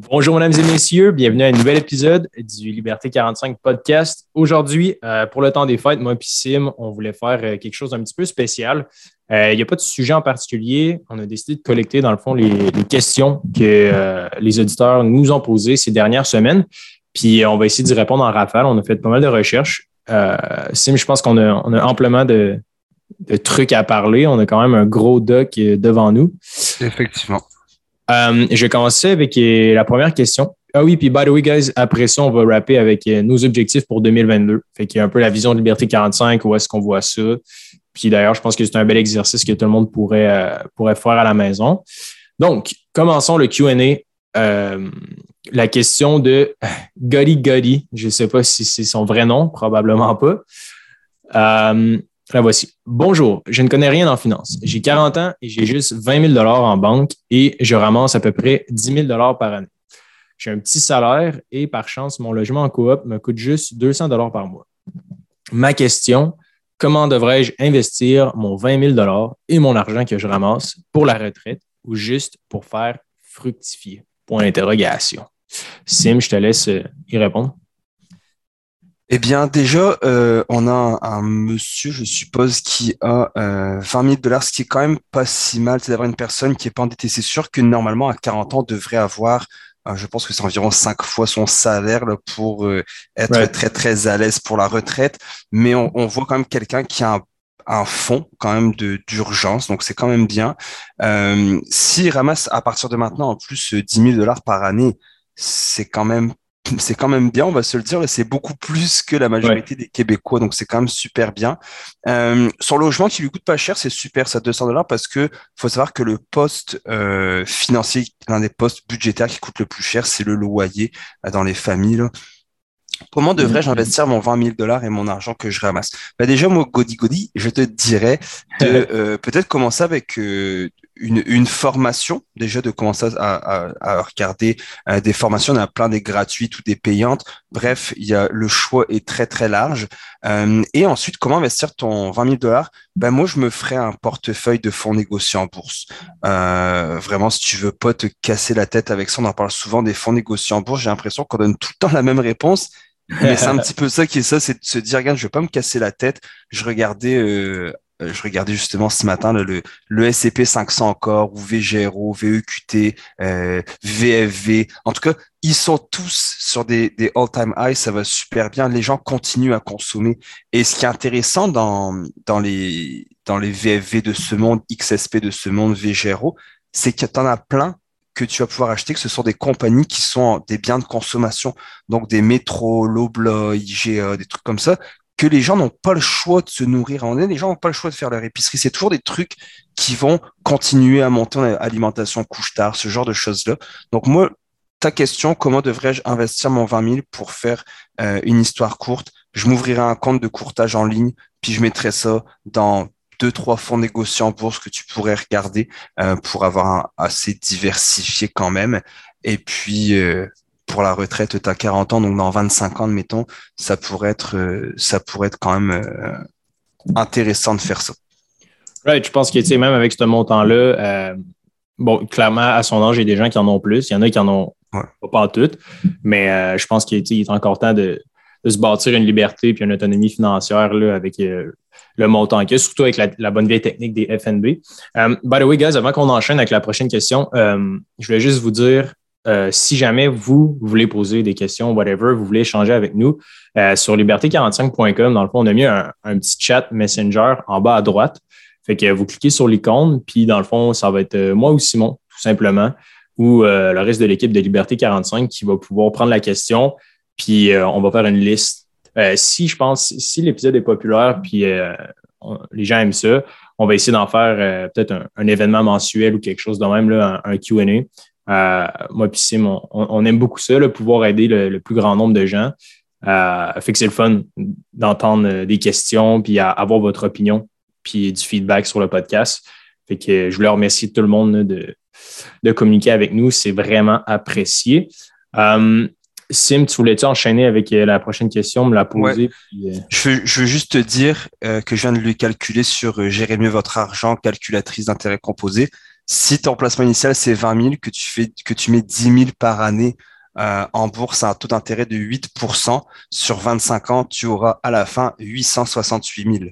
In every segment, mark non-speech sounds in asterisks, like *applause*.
Bonjour, mesdames et messieurs. Bienvenue à un nouvel épisode du Liberté 45 podcast. Aujourd'hui, euh, pour le temps des fêtes, moi et Sim, on voulait faire euh, quelque chose d'un petit peu spécial. Euh, il n'y a pas de sujet en particulier. On a décidé de collecter, dans le fond, les, questions que les auditeurs nous ont posées ces dernières semaines. Puis on va essayer d'y répondre en rafale. On a fait pas mal de recherches. Sim, je pense qu'on a, amplement de trucs à parler. On a quand même un gros doc devant nous. Effectivement. Euh, je vais commencer avec euh, la première question. Ah oui, puis by the way, guys, après ça, on va rapper avec euh, nos objectifs pour 2022. Fait qu'il y a un peu la vision de Liberté 45, où est-ce qu'on voit ça. Puis d'ailleurs, je pense que c'est un bel exercice que tout le monde pourrait, pourrait faire à la maison. Donc, commençons le QA. la question de Gotti Gotti. Je ne sais pas si c'est son vrai nom, probablement pas. La voici. Bonjour, je ne connais rien en finance. J'ai 40 ans et j'ai juste 20 000 en banque et je ramasse à peu près 10 000 par année. J'ai un petit salaire et par chance, mon logement en coop me coûte juste 200 par mois. Ma question, comment devrais-je investir mon 20 000 et mon argent que je ramasse pour la retraite ou juste pour faire fructifier? Point d'interrogation. Sim, je te laisse y répondre. Eh bien, déjà, euh, on a un, monsieur, je suppose, qui a euh, 20 000 dollars, ce qui est quand même pas si mal. C'est d'avoir une personne qui est pas endettée. C'est sûr que normalement, à 40 ans, devrait avoir, euh, je pense que c'est environ 5 fois son salaire là, pour euh, être très, très à l'aise pour la retraite. Mais on, on voit quand même quelqu'un qui a un un fonds quand même de d'urgence, donc c'est quand même bien. Euh, S'il ramasse à partir de maintenant en plus 10 000 dollars par année, c'est quand même c'est quand même bien, on va se le dire, c'est beaucoup plus que la majorité des Québécois, donc c'est quand même super bien. Euh, son logement qui lui coûte pas cher, c'est super, ça 200 dollars parce que faut savoir que le poste euh, financier, l'un des postes budgétaires qui coûte le plus cher, c'est le loyer euh, dans les familles. Comment devrais-je mm-hmm. investir mon 20 000 dollars et mon argent que je ramasse bah Déjà, moi, Godi Godi, je te dirais de *laughs* euh, peut-être commencer avec euh, une, une, formation, déjà de commencer à, à, à regarder euh, des formations. On a plein des gratuites ou des payantes. Bref, il y a, le choix est très, très large. Euh, et ensuite, comment investir ton 20 000 dollars? Ben Moi, je me ferais un portefeuille de fonds négociés en bourse. Euh, vraiment, si tu veux pas te casser la tête avec ça, on en parle souvent des fonds négociés en bourse. J'ai l'impression qu'on donne tout le temps la même réponse. Mais c'est un *laughs* petit peu ça qui est ça, c'est de se dire, regarde, je vais pas me casser la tête. Je regardais euh, je regardais justement ce matin le, le SCP 500 encore, ou VGRO, VEQT, euh, VFV. En tout cas, ils sont tous sur des, des all-time highs, ça va super bien. Les gens continuent à consommer. Et ce qui est intéressant dans, dans, les, dans les VFV de ce monde, XSP de ce monde, VGRO, c'est que tu en as plein que tu vas pouvoir acheter, que ce sont des compagnies qui sont des biens de consommation, donc des métros, Lobla, IGA, des trucs comme ça, que les gens n'ont pas le choix de se nourrir en Les gens n'ont pas le choix de faire leur épicerie. C'est toujours des trucs qui vont continuer à monter en alimentation couche-tard, ce genre de choses-là. Donc moi, ta question, comment devrais-je investir mon 20 000 pour faire euh, une histoire courte? Je m'ouvrirai un compte de courtage en ligne, puis je mettrai ça dans deux, trois fonds négociés en bourse que tu pourrais regarder euh, pour avoir un assez diversifié quand même. Et puis, euh, pour la retraite, tu as 40 ans, donc dans 25 ans, mettons, ça pourrait être, euh, ça pourrait être quand même euh, intéressant de faire ça. Right, je pense que, tu sais, même avec ce montant-là, euh, bon, clairement, à son âge, il y a des gens qui en ont plus. Il y en a qui en ont pas, toutes, mais je pense qu'il est encore temps de, se bâtir une liberté puis une autonomie financière là, avec le montant qu'il y a, surtout avec la, bonne vieille technique des FNB. by the way, guys, avant qu'on enchaîne avec la prochaine question, je voulais juste vous dire euh, si jamais vous, voulez poser des questions, whatever, vous voulez échanger avec nous, euh, sur liberté45.com, dans le fond, on a mis un, petit chat Messenger en bas à droite. Fait que vous cliquez sur l'icône, puis dans le fond, ça va être euh, moi ou Simon, tout simplement, ou le reste de l'équipe de Liberté 45 qui va pouvoir prendre la question, puis on va faire une liste. si je pense, si l'épisode est populaire, puis les gens aiment ça, on va essayer d'en faire peut-être un, événement mensuel ou quelque chose de même, là, un, un QA. Euh, moi puis Sim, on, aime beaucoup ça, le pouvoir aider le, plus grand nombre de gens. Euh, fait que c'est le fun d'entendre euh, des questions, puis avoir votre opinion, puis du feedback sur le podcast. Fait que je voulais remercier tout le monde de, de communiquer avec nous. C'est vraiment apprécié. Sim, tu voulais-tu enchaîner avec la prochaine question, me la poser? je, veux, je, veux, juste te dire que je viens de lui calculer sur Gérer mieux votre argent, calculatrice d'intérêt composé Si ton placement initial, c'est 20 000, que tu, fais, que tu mets 10 000 par année euh, en bourse à un taux d'intérêt de 8%, sur 25 ans, tu auras à la fin 868 000.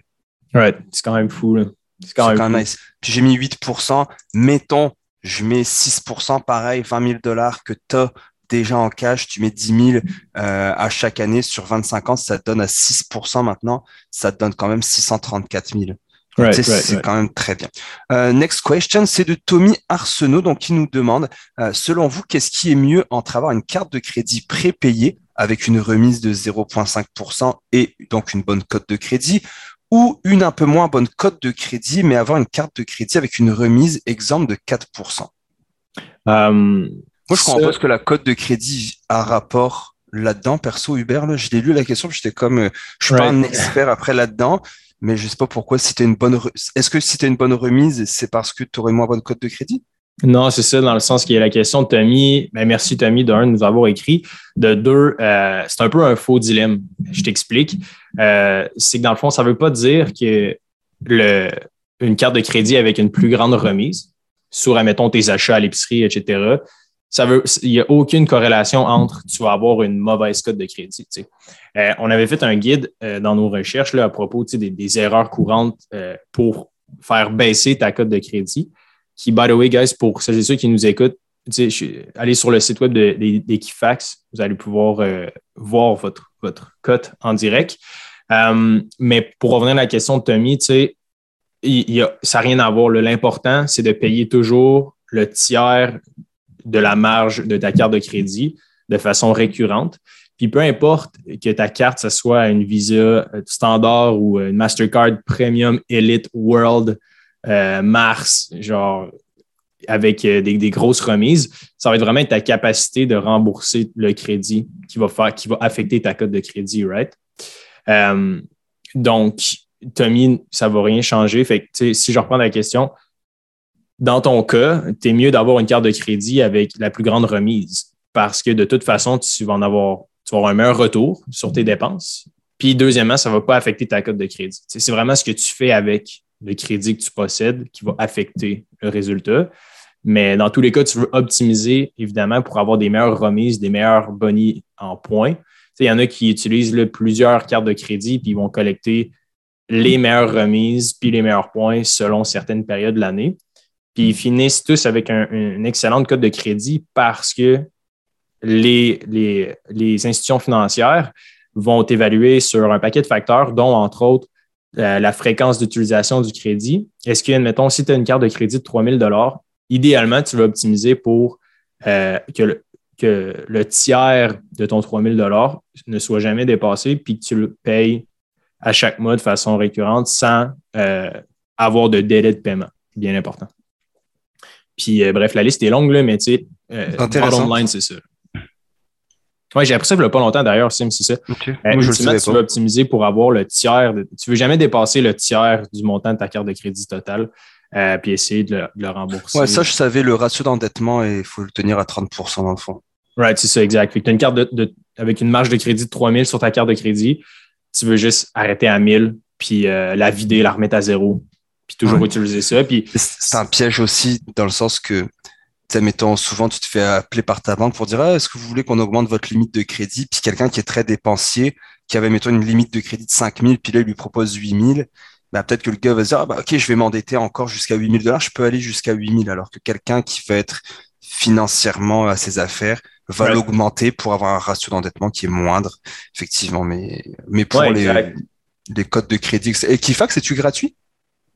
Ouais, c'est quand même fou. C'est quand, même, nice. Puis j'ai mis 8%. Mettons, je mets 6%, pareil, 20 000 dollars que tu as déjà en cash, tu mets 10 000 euh, à chaque année sur 25 ans, ça te donne à 6% maintenant, ça te donne quand même 634 000. C'est quand même très bien. Euh, next question, c'est de Tommy Arsenault, donc qui nous demande, euh, selon vous, qu'est-ce qui est mieux entre avoir une carte de crédit prépayée avec une remise de 0,5% et donc une bonne cote de crédit, ou une un peu moins bonne cote de crédit, mais avoir une carte de crédit avec une remise exemple de 4%. Moi, je comprends pas que la cote de crédit a rapport là-dedans. Perso, Hubert, là, je l'ai lu la question, j'étais comme, euh, je suis pas un expert après là-dedans, mais je sais pas pourquoi. Si une bonne, est-ce que si tu une bonne remise, c'est parce que tu aurais moins bonne cote de crédit? Non, c'est ça, dans le sens qu'il y a la question de Tommy. Ben, merci, Tommy, d'un, de nous avoir écrit. De deux, euh, c'est un peu un faux dilemme. Je t'explique. Euh, c'est que dans le fond, ça ne veut pas dire que le, une carte de crédit avec une plus grande remise sur, admettons, tes achats à l'épicerie, etc., ça veut, il n'y a aucune corrélation entre tu vas avoir une mauvaise cote de crédit. Euh, on avait fait un guide euh, dans nos recherches là, à propos des, erreurs courantes euh, pour faire baisser ta cote de crédit. Qui, by the way, guys, pour ceux et ceux qui nous écoutent, allez sur le site web d'Equifax, vous allez pouvoir voir votre, votre cote en direct. mais pour revenir à la question de Tommy, ça n'a rien à voir. L'important, c'est de payer toujours le tiers de la marge de ta carte de crédit de façon récurrente. Puis peu importe que ta carte, ce soit une Visa euh, standard ou une Mastercard Premium Elite World euh, Mars, genre avec euh, des, grosses remises, ça va être vraiment ta capacité de rembourser le crédit qui va faire, qui va affecter ta cote de crédit, right? donc, Tommy, ça ne va rien changer. Fait que, si je reprends la question, dans ton cas, tu es mieux d'avoir une carte de crédit avec la plus grande remise parce que de toute façon, tu vas en avoir, tu vas avoir un meilleur retour sur tes dépenses. Puis deuxièmement, ça ne va pas affecter ta cote de crédit. C'est vraiment ce que tu fais avec le crédit que tu possèdes qui va affecter le résultat. Mais dans tous les cas, tu veux optimiser, évidemment, pour avoir des meilleures remises, des meilleurs bonnies en points. Il y en a qui utilisent plusieurs cartes de crédit, puis ils vont collecter les meilleures remises, puis les meilleurs points selon certaines périodes de l'année. Puis ils finissent tous avec une excellente cote de crédit parce que les, les, institutions financières vont évaluer sur un paquet de facteurs, dont entre autres euh, la fréquence d'utilisation du crédit. Est-ce que, admettons, si tu as une carte de crédit de 3 000 idéalement, tu vas optimiser pour euh, que, le, que le tiers de ton 3 000 ne soit jamais dépassé, puis que tu le payes à chaque mois de façon récurrente sans euh, avoir de délai de paiement. Bien important. Puis bref, la liste est longue, là, mais tu sais, c'est ça. Oui, j'ai appris ça il n'y a pas longtemps d'ailleurs, Sim, c'est ça. Euh, je tu veux optimiser pour avoir le tiers. tu ne veux jamais dépasser le tiers du montant de ta carte de crédit totale, puis essayer de le, rembourser. Ouais, ça, je savais, le ratio d'endettement, il faut le tenir à 30% dans le fond. Right, c'est ça, exact. tu as une carte de, avec une marge de crédit de 3000 sur ta carte de crédit, tu veux juste arrêter à 1000, puis la vider, la remettre à zéro, puis toujours utiliser ça. Puis... C'est un piège aussi dans le sens que, mettons, souvent tu te fais appeler par ta banque pour dire ah, est-ce que vous voulez qu'on augmente votre limite de crédit? Puis quelqu'un qui est très dépensier, qui avait, mettons, une limite de crédit de 5000, puis là, il lui propose 8000. Bah, peut-être que le gars va se dire ah, bah, ok, je vais m'endetter encore jusqu'à 8000 dollars, je peux aller jusqu'à 8000, alors que quelqu'un qui va être financièrement à ses affaires va l'augmenter pour avoir un ratio d'endettement qui est moindre, effectivement. Mais, mais pour les, les codes de crédit. Et Kifax, c'est-tu gratuit?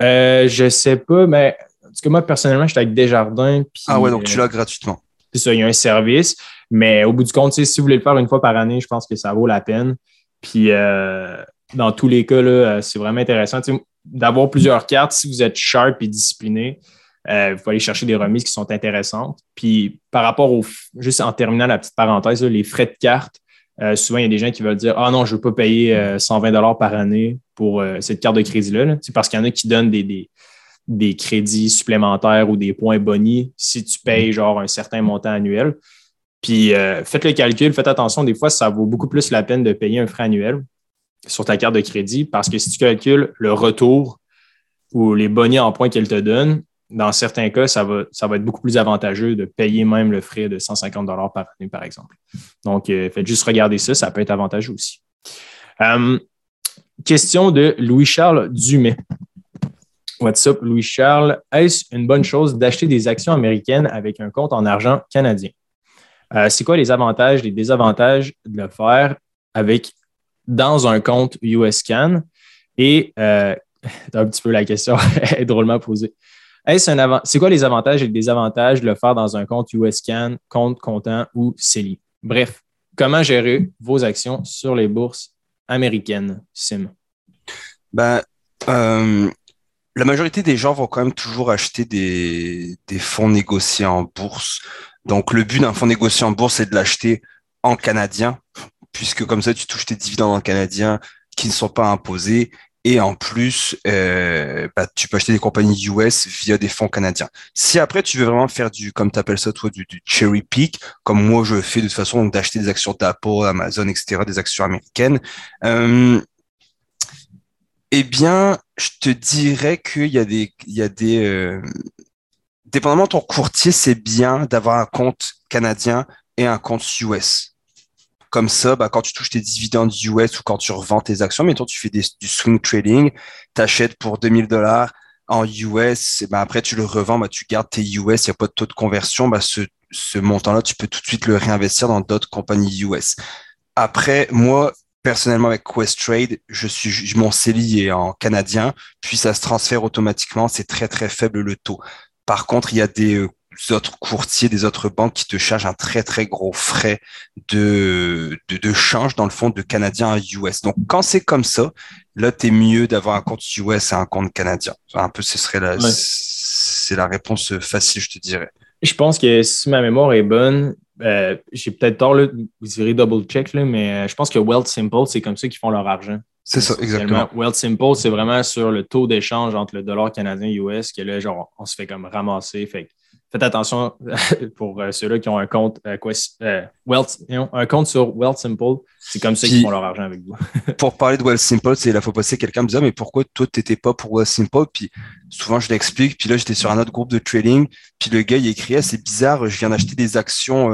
Euh, je sais pas, mais parce que moi, personnellement, j'étais avec Desjardins. ah ouais, donc tu l'as gratuitement. C'est ça, il y a un service. Mais au bout du compte, si vous voulez le faire une fois par année, je pense que ça vaut la peine. Puis euh, dans tous les cas, euh, c'est vraiment intéressant d'avoir plusieurs cartes. Si vous êtes sharp et discipliné, vous pouvez aller chercher des remises qui sont intéressantes. Puis par rapport au, juste en terminant la petite parenthèse, les frais de carte, souvent, il y a des gens qui veulent dire Ah non, je ne veux pas payer 120 par année pour euh, cette carte de crédit-là. C'est parce qu'il y en a qui donnent des, des, crédits supplémentaires ou des points bonus si tu payes mm. genre un certain montant annuel. Puis euh, faites le calcul, faites attention, des fois, ça vaut beaucoup plus la peine de payer un frais annuel sur ta carte de crédit parce que si tu calcules le retour ou les bonus en points qu'elle te donne, dans certains cas, ça va, ça va être beaucoup plus avantageux de payer même le frais de 150 par année, par exemple. Donc, faites juste regarder ça, ça peut être avantageux aussi. question de Louis-Charles Dumais. What's up, Louis-Charles? Est-ce une bonne chose d'acheter des actions américaines avec un compte en argent canadien? Euh, c'est quoi les avantages, les désavantages de le faire avec dans un compte USCAN? Et euh, *laughs* un petit peu la question *laughs* est drôlement posée. Est-ce un c'est quoi les avantages et les désavantages de le faire dans un compte USCAN, compte comptant ou CELI? Bref, comment gérer vos actions sur les bourses américaines, Sim? Ben, euh, la majorité des gens vont quand même toujours acheter des, fonds négociés en bourse. Donc, le but d'un fonds négocié en bourse, c'est de l'acheter en canadien, puisque comme ça, tu touches tes dividendes en canadien qui ne sont pas imposés. Et en plus, euh, bah, tu peux acheter des compagnies US via des fonds canadiens. Si après, tu veux vraiment faire du, comme tu ça, toi, du, cherry pick, comme moi je fais de toute façon, d'acheter des actions d'Apple, Amazon, etc., des actions américaines, euh, eh bien, je te dirais qu'il y a des, il y a des, euh, dépendamment de ton courtier, c'est bien d'avoir un compte canadien et un compte US. Comme ça, bah, quand tu touches tes dividendes US ou quand tu revends tes actions, mettons, tu fais du swing trading, tu achètes pour 2000 dollars en US, et bah, après tu le revends, bah, tu gardes tes US, il n'y a pas de taux de conversion, bah, ce, ce montant-là, tu peux tout de suite le réinvestir dans d'autres compagnies US. Après, moi, personnellement avec Questrade, je suis mon CELI est en canadien, puis ça se transfère automatiquement, c'est très très faible le taux. Par contre, il y a des euh, autres courtiers, des autres banques qui te chargent un très très gros frais de, de, change dans le fond de canadien à US. Donc quand c'est comme ça, là tu es mieux d'avoir un compte US et un compte canadien. Un peu ce serait la c'est la réponse facile, je te dirais. Je pense que si ma mémoire est bonne, euh, j'ai peut-être tort, là, vous direz double check, là, mais euh, je pense que Wealth Simple, c'est comme ça qu'ils font leur argent. C'est ça, exactement. Wealth Simple, c'est vraiment sur le taux d'échange entre le dollar canadien et US que là, genre, on se fait comme ramasser. Fait faites attention *laughs* pour euh, ceux-là qui ont un compte, euh, euh, Wealth, un compte sur Wealth Simple. C'est comme ça qu'ils font leur argent avec vous. *laughs* pour parler de Wealth Simple, c'est la fois passée, quelqu'un me disait, mais pourquoi toi, tu n'étais pas pour Wealth Simple? Puis souvent, je l'explique. Puis là, j'étais sur un autre groupe de trading. Puis le gars, il écrivait, ah, c'est bizarre, je viens d'acheter des actions,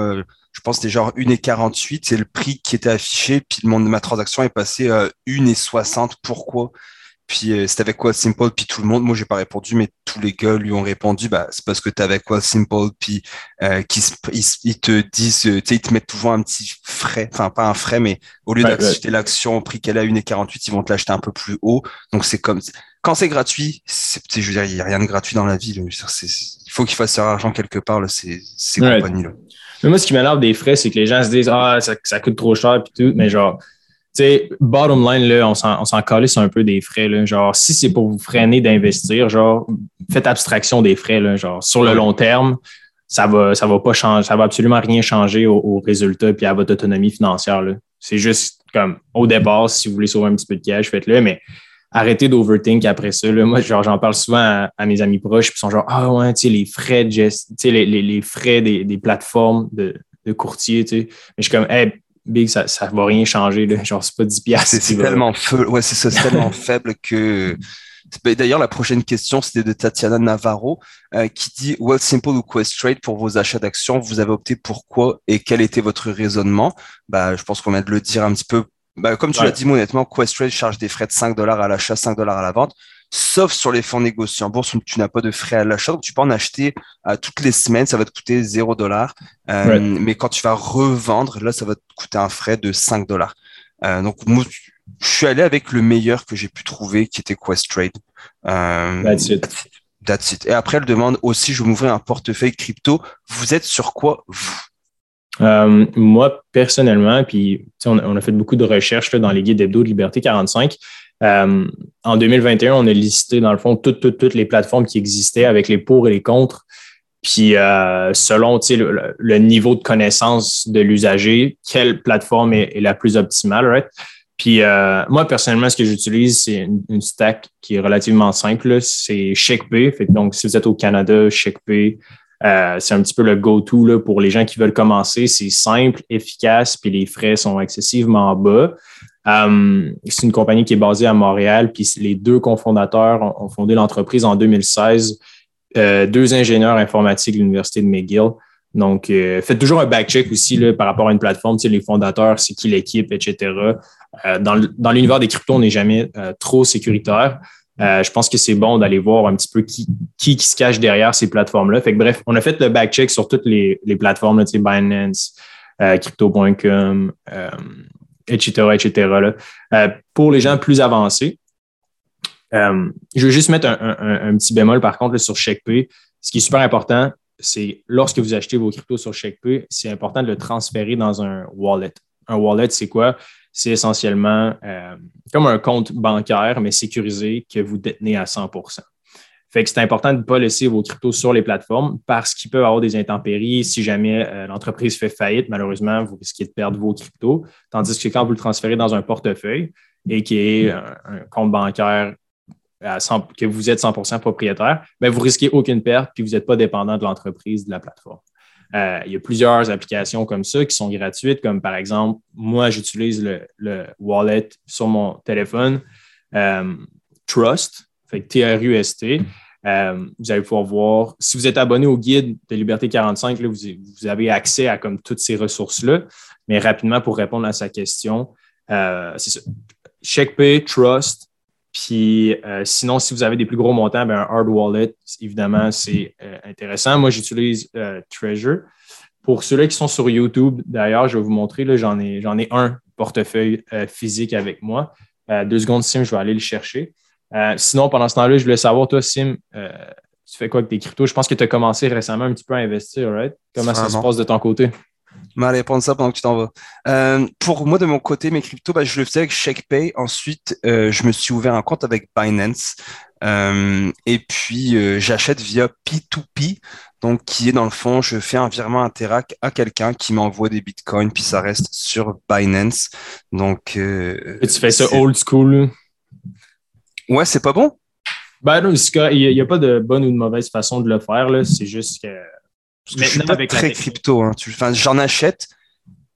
je pense que c'était genre 1,48, c'est le prix qui était affiché. Puis le monde de ma transaction est passé à 1,60. Pourquoi? Puis euh, c'était avec quoi Simple, puis tout le monde, moi j'ai pas répondu, mais tous les gars lui ont répondu, bah c'est parce que t'es avec quoi Simple, puis euh, ils, te disent, euh, tu sais, ils te mettent toujours un petit frais, enfin pas un frais, mais au lieu d'acheter l'action au prix qu'elle a à 1,48, ils vont te l'acheter un peu plus haut. Donc c'est comme quand c'est gratuit, c'est, je veux dire, il n'y a rien de gratuit dans la vie. il faut qu'ils fassent leur argent quelque part, là, ces, ces compagnies-là. Mais moi, ce qui m'énerve des frais, c'est que les gens se disent Ah, ça, ça coûte trop cher, puis tout, mais genre sais, bottom line, là, on s'en calisse un peu des frais. Là. Genre, si c'est pour vous freiner d'investir, genre, faites abstraction des frais. Là, genre, sur le long terme, ça va, ça va pas changer, ça va absolument rien changer au, résultat et à votre autonomie financière. C'est juste comme au départ, si vous voulez sauver un petit peu de cash, faites-le, mais arrêtez d'overthink après ça. Là. Moi, genre, j'en parle souvent à, mes amis proches, puis ils sont genre Ah ouais, tu sais, les frais de gest... les, les, les, frais des, des plateformes de, de courtier, tu sais. Mais je suis comme hey, Big, ça ne va rien changer. Là. Genre, c'est pas 10 piastres. C'est tellement, ouais, c'est tellement *laughs* faible que. D'ailleurs, la prochaine question, c'était de Tatiana Navarro, euh, qui dit Well Simple ou Quest Trade pour vos achats d'actions, vous avez opté pourquoi et quel était votre raisonnement bah, Je pense qu'on vient de le dire un petit peu. Bah, comme tu l'as dit, honnêtement, Quest Trade charge des frais de 5 dollars à l'achat, 5 dollars à la vente sauf sur les fonds négociés en bourse où tu n'as pas de frais à l'achat. Donc, tu peux en acheter euh, toutes les semaines, ça va te coûter 0 dollars. Euh, mais quand tu vas revendre, là, ça va te coûter un frais de 5 dollars. Euh, donc, moi, je suis allé avec le meilleur que j'ai pu trouver, qui était Questrade. That's it. That's it. Et après, elle demande aussi, je vais m'ouvrir un portefeuille crypto. Vous êtes sur quoi, vous? moi, personnellement, puis on, on, a fait beaucoup de recherches là, dans les guides d'hebdo de Liberté 45. Euh, en 2021, on a listé, dans le fond, toutes, les plateformes qui existaient avec les pour et les contre. Puis, euh, selon le, niveau de connaissance de l'usager, quelle plateforme est, la plus optimale, right? Puis, euh, moi, personnellement, ce que j'utilise, c'est une, stack qui est relativement simple. C'est ShakePay. Donc, si vous êtes au Canada, ShakePay, euh, c'est un petit peu le go-to pour les gens qui veulent commencer. C'est simple, efficace, puis les frais sont excessivement bas. Euh, c'est une compagnie qui est basée à Montréal, puis les deux cofondateurs ont, fondé l'entreprise en 2016. deux ingénieurs informatiques de l'Université de McGill. Donc, faites toujours un back-check aussi là, par rapport à une plateforme, les fondateurs, c'est qui l'équipe, etc. dans l'univers des cryptos, on n'est jamais trop sécuritaire. Euh, je pense que c'est bon d'aller voir un petit peu qui, qui, se cache derrière ces plateformes-là. Fait que bref, on a fait le back-check sur toutes les, les plateformes, là, Binance, euh, Crypto.com, etc., etc. pour les gens plus avancés, euh, je veux juste mettre un, un, petit bémol par contre sur ScheckPay. Ce qui est super important, c'est lorsque vous achetez vos cryptos sur ScheckPay, c'est important de le transférer dans un wallet. Un wallet, c'est quoi? C'est essentiellement euh, comme un compte bancaire, mais sécurisé que vous détenez à 100 fait que c'est important de ne pas laisser vos cryptos sur les plateformes parce qu'il peut y avoir des intempéries. Si jamais euh, l'entreprise fait faillite, malheureusement, vous risquez de perdre vos cryptos. Tandis que quand vous le transférez dans un portefeuille et qui est un, compte bancaire que vous êtes 100% propriétaire, bien, vous risquez aucune perte puis vous n'êtes pas dépendant de l'entreprise, de la plateforme. Euh, il y a plusieurs applications comme ça qui sont gratuites, comme par exemple, moi, j'utilise le, wallet sur mon téléphone, euh, Trust, fait T-R-U-S-T. Euh, vous allez pouvoir voir, si vous êtes abonné au guide de Liberté 45, là, vous, avez accès à comme toutes ces ressources-là. Mais rapidement, pour répondre à sa question, c'est ça. CheckPay, Trust, puis euh, sinon, si vous avez des plus gros montants, ben, un hard wallet, évidemment, c'est euh, intéressant. Moi, j'utilise euh, Treasure. Pour ceux-là qui sont sur YouTube, d'ailleurs, je vais vous montrer, j'en ai, j'en ai un portefeuille physique avec moi. deux secondes, Sim, je vais aller le chercher. sinon, pendant ce temps-là, je voulais savoir, toi, Sim, tu fais quoi avec tes cryptos? Je pense que tu as commencé récemment un petit peu à investir, right? Comment ça se passe de ton côté? Allez, prendre ça pendant que tu t'en vas. Euh, pour moi, de mon côté, mes cryptos, bah, je le faisais avec ShakePay. Ensuite, euh, je me suis ouvert un compte avec Binance. Euh, et puis, j'achète via P2P. Donc, qui est dans le fond, je fais un virement Interac à quelqu'un qui m'envoie des bitcoins, puis ça reste sur Binance. Donc. et tu fais ça old school? Ouais, c'est pas bon? Ben non, il n'y a, pas de bonne ou de mauvaise façon de le faire. C'est juste que parce que je suis pas très crypto. Hein. Enfin, j'en achète,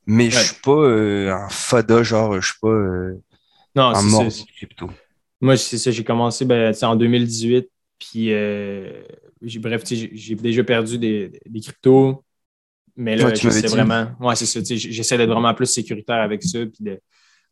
mais je je suis pas euh, un fada, genre, je suis pas euh, non, un mort crypto. Moi, c'est ça. J'ai commencé ben, en 2018. Puis, euh, bref, j'ai déjà perdu des, des cryptos. Mais là, j'essaie vraiment. Ouais, c'est ça. J'essaie d'être vraiment plus sécuritaire avec ça. Puis de,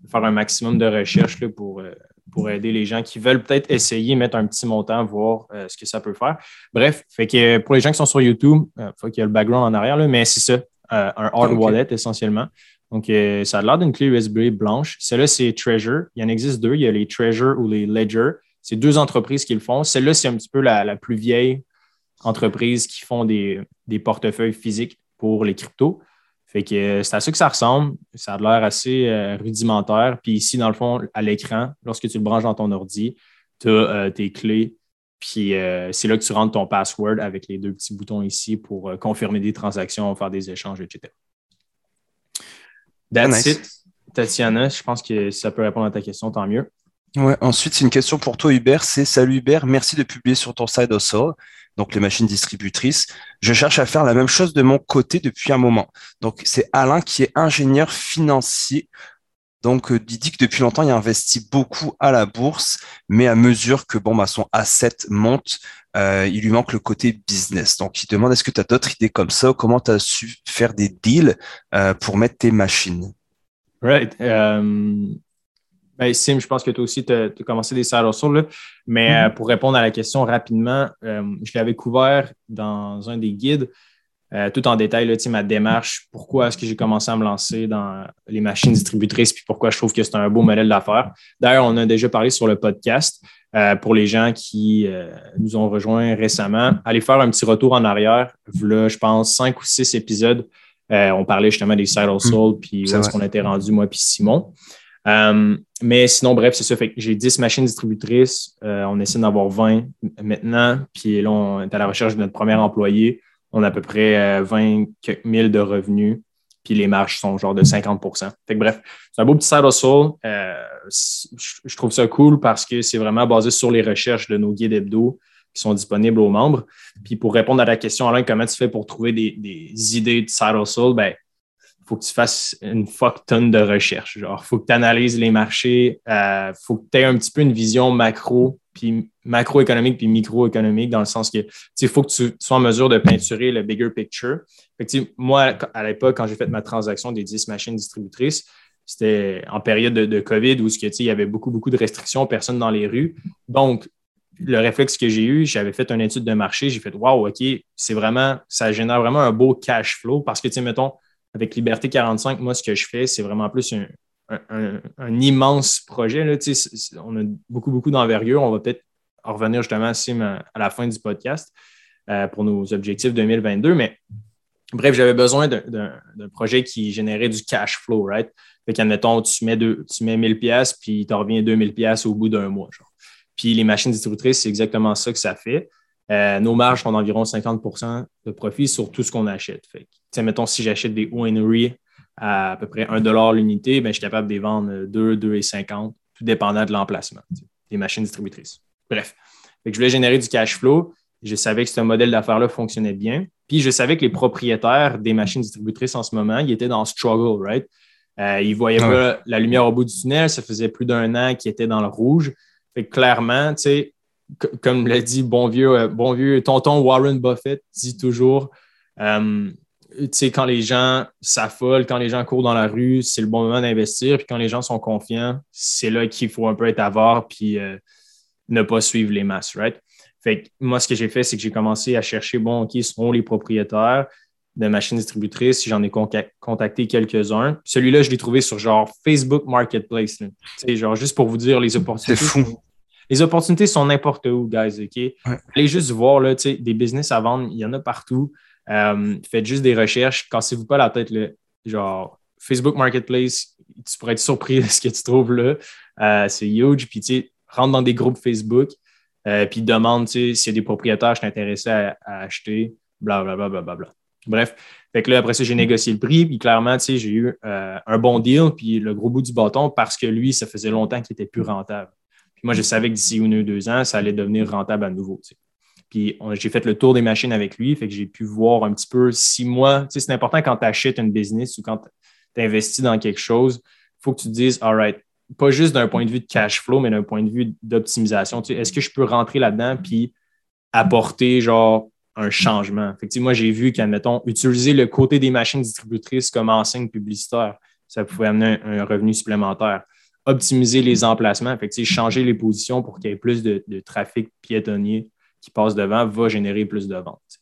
faire un maximum de recherche là, pour, pour aider les gens qui veulent peut-être essayer, mettre un petit montant, voir euh, ce que ça peut faire. Bref, fait que pour les gens qui sont sur YouTube, il euh, faut qu'il y ait le background en arrière, là, mais c'est ça, euh, un hard wallet essentiellement. Donc, ça a l'air d'une clé USB blanche. Celle-là, c'est Treasure. Il y en existe deux. Il y a les Treasure ou les Ledger. C'est deux entreprises qui le font. Celle-là, c'est un petit peu la, plus vieille entreprise qui font des, des portefeuilles physiques pour les cryptos. Fait que euh, c'est à ça que ça ressemble. Ça a l'air assez euh, rudimentaire. Puis ici, dans le fond, à l'écran, lorsque tu le branches dans ton ordi, tu as euh, tes clés. Puis c'est là que tu rentres ton password avec les deux petits boutons ici pour confirmer des transactions, faire des échanges, etc. That's it. Tatiana, je pense que si ça peut répondre à ta question, tant mieux. Ouais, ensuite, c'est une question pour toi, Hubert. C'est Salut Hubert, merci de publier sur ton site Hustle, donc les machines distributrices. Je cherche à faire la même chose de mon côté depuis un moment. Donc, c'est Alain qui est ingénieur financier. Donc, il dit que depuis longtemps, il a investi beaucoup à la bourse, mais à mesure que bon, bah, son asset monte, euh, il lui manque le côté business. Donc, il demande est-ce que tu as d'autres idées comme ça? Comment tu as su faire des deals euh, pour mettre tes machines? Right. Ben, Sim, je pense que toi aussi, tu as, commencé des side hustles. Mais euh, mm-hmm. pour répondre à la question rapidement, euh, je l'avais couvert dans un des guides, euh, tout en détail, là, ma démarche, pourquoi est-ce que j'ai commencé à me lancer dans les machines distributrices, puis pourquoi je trouve que c'est un beau modèle d'affaires. D'ailleurs, on a déjà parlé sur le podcast. pour les gens qui nous ont rejoints récemment, allez faire un petit retour en arrière. Là, je pense, cinq ou six épisodes. on parlait justement des side hustles, mm-hmm. puis où est-ce qu'on était rendu, moi puis Simon. Euh, mais sinon, bref, c'est ça. Fait j'ai 10 machines distributrices. Euh, on essaie d'en avoir 20 maintenant. Puis là, on est à la recherche de notre premier employé. On a à peu près 20 euh, 000 de revenus. Puis les marges sont genre de 50 Fait que bref, c'est un beau petit side hustle. je trouve ça cool parce que c'est vraiment basé sur les recherches de nos guides hebdo qui sont disponibles aux membres. Puis pour répondre à la question, Alain, comment tu fais pour trouver des, des idées de side hustle? Ben, faut que tu fasses une fuck tonne de recherche. Genre, faut que tu analyses les marchés, euh, faut que tu aies un petit peu une vision macro puis macroéconomique puis microéconomique, dans le sens que il faut que tu sois en mesure de peinturer le bigger picture. moi, à l'époque, quand j'ai fait ma transaction des 10 machines distributrices, c'était en période de, COVID où il y avait beaucoup, beaucoup de restrictions, personne dans les rues. Donc, le réflexe que j'ai eu, j'avais fait une étude de marché, j'ai fait Wow, OK, c'est vraiment, ça génère vraiment un beau cash flow parce que, tu sais, mettons, avec Liberté 45, moi, ce que je fais, c'est vraiment plus un, immense projet. Là, on a beaucoup, beaucoup d'envergure. On va peut-être en revenir justement à la fin du podcast euh, pour nos objectifs 2022. Mais bref, j'avais besoin d'un projet qui générait du cash flow, right? Fait qu'admettons, tu mets, deux, tu mets 1000 pièces puis tu reviens 2000 pièces au bout d'un mois. Puis les machines distributrices, c'est exactement ça que ça fait. Euh, nos marges sont d'environ 50% de profit sur tout ce qu'on achète. Fait que, mettons, si j'achète des Winery à à peu près 1 l'unité, ben, je suis capable de les vendre 2, 2,50, tout dépendant de l'emplacement des machines distributrices. Bref, je voulais générer du cash flow. Je savais que ce modèle d'affaires-là fonctionnait bien. Puis je savais que les propriétaires des machines distributrices en ce moment, ils étaient dans struggle, right? Euh, ils ne voyaient pas la lumière au bout du tunnel. Ça faisait plus d'un an qu'ils étaient dans le rouge. Fait clairement, tu sais, comme l'a dit bon vieux, euh, bon vieux tonton Warren Buffett, dit toujours euh, tu sais, quand les gens s'affolent, quand les gens courent dans la rue, c'est le bon moment d'investir. Puis quand les gens sont confiants, c'est là qu'il faut un peu être avare puis euh, ne pas suivre les masses, right? Fait que moi, ce que j'ai fait, c'est que j'ai commencé à chercher, bon, qui sont les propriétaires de machines distributrices? J'en ai contacté quelques-uns. Celui-là, je l'ai trouvé sur genre Facebook Marketplace. C'est genre juste pour vous dire les opportunités. C'est fou. Les opportunités sont n'importe où, guys, OK? Allez juste voir, là, des business à vendre, il y en a partout. Euh, faites juste des recherches, cassez-vous pas la tête. Là. Genre, Facebook Marketplace, tu pourrais être surpris de ce que tu trouves là. Euh, c'est huge. Puis, tu sais, rentre dans des groupes Facebook, euh, puis demande, tu sais, s'il y a des propriétaires, je t'intéressais à, à, acheter, blablabla. Bla, bla, bla, Bref, fait que là, après ça, j'ai négocié le prix, puis clairement, tu sais, j'ai eu un bon deal, puis le gros bout du bâton, parce que lui, ça faisait longtemps qu'il était plus rentable. Puis moi, je savais que d'ici une ou deux ans, ça allait devenir rentable à nouveau. Puis j'ai fait le tour des machines avec lui, fait que j'ai pu voir un petit peu si moi, c'est important quand tu achètes une business ou quand tu investis dans quelque chose, il faut que tu te dises, all right, pas juste d'un point de vue de cash flow, mais d'un point de vue d'optimisation. Est-ce que je peux rentrer là-dedans puis apporter genre un changement? Moi, j'ai vu qu'admettons, utiliser le côté des machines distributrices comme enseigne publicitaire, ça pouvait amener un, revenu supplémentaire. Optimiser les emplacements, fait changer les positions pour qu'il y ait plus de, trafic piétonnier qui passe devant va générer plus de ventes.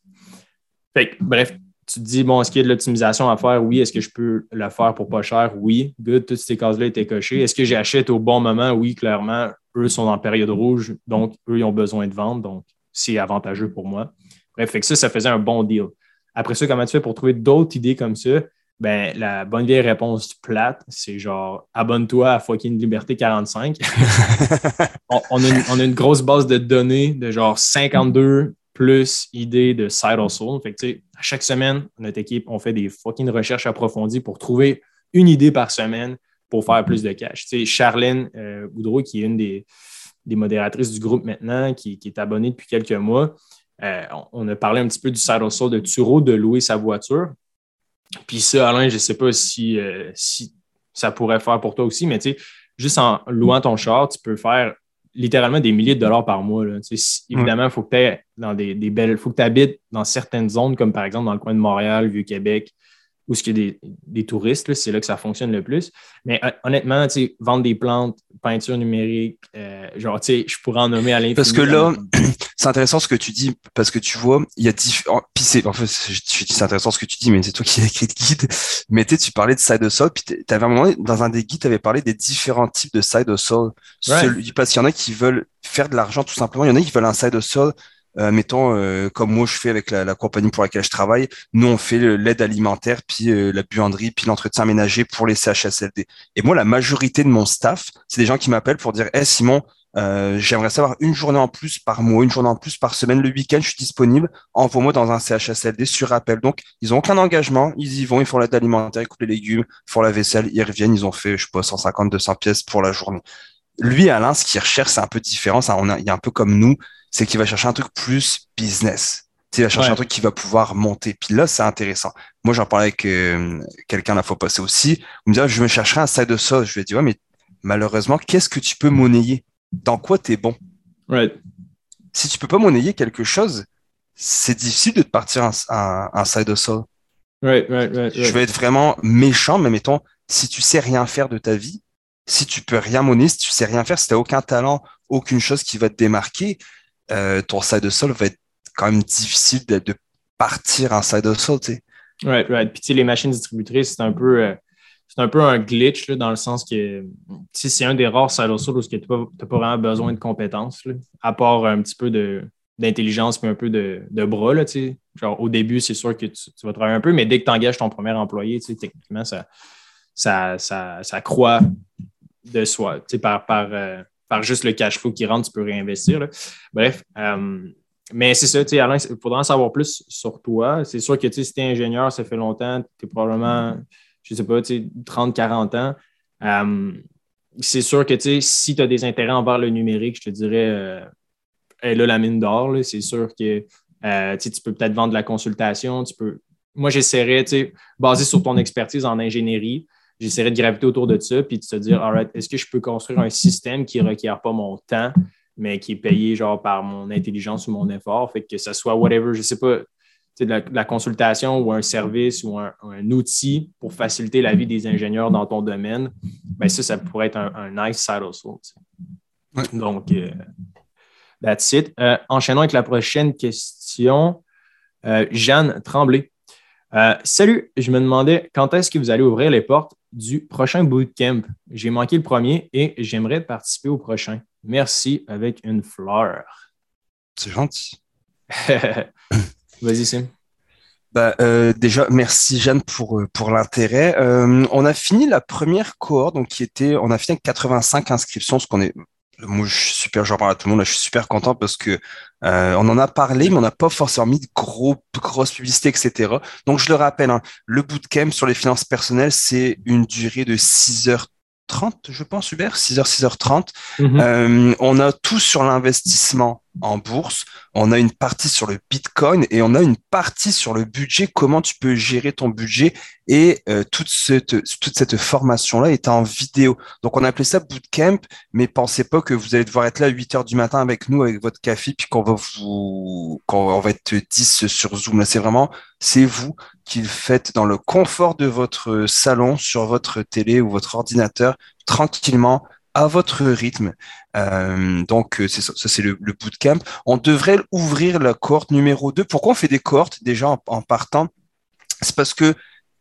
bref, tu te dis, bon, est-ce qu'il y a de l'optimisation à faire? Oui. Est-ce que je peux le faire pour pas cher? Oui. Good. Toutes ces cases-là étaient cochées. Est-ce que j'achète au bon moment? Oui, clairement. Eux sont en période rouge, donc eux, ils ont besoin de vendre, donc c'est avantageux pour moi. Bref, fait ça, ça faisait un bon deal. Après ça, comment tu fais pour trouver d'autres idées comme ça? Ben, la bonne vieille réponse plate, c'est genre abonne-toi à Fucking Liberté 45. *laughs* on, a une, grosse base de données de genre 52 plus idées de side hustle. Fait que, à chaque semaine, notre équipe, on fait des fucking recherches approfondies pour trouver une idée par semaine pour faire plus de cash. Tu sais, Charlène euh, Boudreau, qui est une des, modératrices du groupe maintenant, qui, est abonnée depuis quelques mois, euh, on, a parlé un petit peu du side hustle de Turo, de louer sa voiture. Puis ça, Alain, je ne sais pas si, euh, si ça pourrait faire pour toi aussi, mais tu sais, juste en louant ton char, tu peux faire littéralement des milliers de dollars par mois. évidemment, il faut que tu dans des, belles. faut que tu habites dans certaines zones, comme par exemple dans le coin de Montréal, Vieux-Québec, où ce qu'il y a des, touristes, c'est là que ça fonctionne le plus. Mais honnêtement, vendre des plantes, peinture numérique, euh, genre, tu sais, je pourrais en nommer à l'infini. Parce que là, *clears throat* c'est intéressant ce que tu dis, parce que tu vois, il y a différents. Puis c'est, en fait, c'est intéressant ce que tu dis, mais c'est toi qui as écrit le guide. Mais tu tu parlais de side hustle, puis tu avais un moment, dans un des guides, tu avais parlé des différents types de side hustle. parce qu'il y en a qui veulent faire de l'argent tout simplement, il y en a qui veulent un side hustle euh, mettons, euh, comme moi je fais avec la, compagnie pour laquelle je travaille, nous on fait l'aide alimentaire, puis euh, la buanderie, puis l'entretien ménager pour les CHSLD. Et moi, la majorité de mon staff, c'est des gens qui m'appellent pour dire, hey Simon, j'aimerais savoir une journée en plus par mois, une journée en plus par semaine, le week-end, je suis disponible, envoie-moi dans un CHSLD sur appel. Donc, ils ont aucun engagement, ils y vont, ils font l'aide alimentaire, ils coupent les légumes, ils font la vaisselle, ils reviennent, ils ont fait, je sais pas, 150, 200 pièces pour la journée. Lui, Alain, ce qu'il recherche, c'est un peu différent. Ça, on a, il a un peu comme nous, c'est qu'il va chercher un truc plus business. il va chercher un truc qui va pouvoir monter. Puis là, c'est intéressant. Moi, j'en parlais avec euh, quelqu'un la fois passée aussi. Il me dit, ah, je me chercherai un side de ça. Je lui ai dit, ouais, mais malheureusement, qu'est-ce que tu peux monnayer? Dans quoi tu es bon? Right. Si tu peux pas monnayer quelque chose, c'est difficile de te partir un, un, side hustle. Right, right, right, Je vais être vraiment méchant, mais mettons, si tu sais rien faire de ta vie, si tu peux rien monnayer, si tu sais rien faire, si tu n'as aucun talent, aucune chose qui va te démarquer, euh, ton side hustle va être quand même difficile de, de partir un side hustle, tu sais. Right, right. Puis, tu sais, les machines distributrices, c'est un peu, euh, c'est un peu un glitch, là, dans le sens que, c'est un des rares side hustles où tu n'as pas, pas, vraiment besoin de compétences, là, à part un petit peu d'intelligence puis un peu de, de bras, là. Genre, au début, c'est sûr que tu, vas travailler un peu, mais dès que tu engages ton premier employé, techniquement, ça, ça, ça, ça croît de soi, par, par, euh, par juste le cash flow qui rentre, tu peux réinvestir. Bref, euh, mais c'est ça, tu Alain, il faudra en savoir plus sur toi. C'est sûr que, si tu es ingénieur, ça fait longtemps, tu es probablement, je sais pas, tu sais, 30, 40 ans. Euh, c'est sûr que, si tu as des intérêts envers le numérique, je te dirais, elle a la mine d'or. C'est sûr que euh, tu peux peut-être vendre de la consultation. Tu peux... Moi, j'essaierais, basé sur ton expertise en ingénierie, j'essaierais de graviter autour de ça puis de se dire, all est-ce que je peux construire un système qui ne requiert pas mon temps, mais qui est payé genre par mon intelligence ou mon effort, fait que ce soit whatever, je sais pas, de la, de la, consultation ou un service ou un, outil pour faciliter la vie des ingénieurs dans ton domaine, ben ça, ça pourrait être un, nice side hustle. Donc, euh, That's it. Euh, enchaînons avec la prochaine question. Euh, Jeanne Tremblay. Euh, salut, je me demandais quand est-ce que vous allez ouvrir les portes du prochain bootcamp? J'ai manqué le premier et j'aimerais participer au prochain. Merci avec une fleur. C'est gentil. *laughs* Vas-y, Sim. Bah, déjà, merci Jeanne pour, pour l'intérêt. on a fini la première cohorte, donc qui était, on a fini avec 85 inscriptions, ce qu'on est moi, je suis super, j'en parle à tout le monde, je suis super content parce que euh, on en a parlé, mais on n'a pas forcément mis de gros, grosses publicités, etc. Donc, je le rappelle, hein, le bootcamp sur les finances personnelles, c'est une durée de 6 heures 30, je pense, Hubert, 6h, 6h30. Mm euh, on a tout sur l'investissement en bourse, on a une partie sur le Bitcoin et on a une partie sur le budget, comment tu peux gérer ton budget et euh, toute cette, toute cette formation-là est en vidéo. Donc on a appelé ça Bootcamp, mais pensez pas que vous allez devoir être là à 8 heures du matin avec nous, avec votre café, puis qu'on va vous, qu'on va être 10 sur Zoom. Là, c'est vraiment, c'est vous qui le faites dans le confort de votre salon, sur votre télé ou votre ordinateur, tranquillement, à votre rythme. Euh, donc, c'est ça, c'est le, le, bootcamp. On devrait ouvrir la cohorte numéro 2. Pourquoi on fait des cohortes déjà en partant? C'est parce que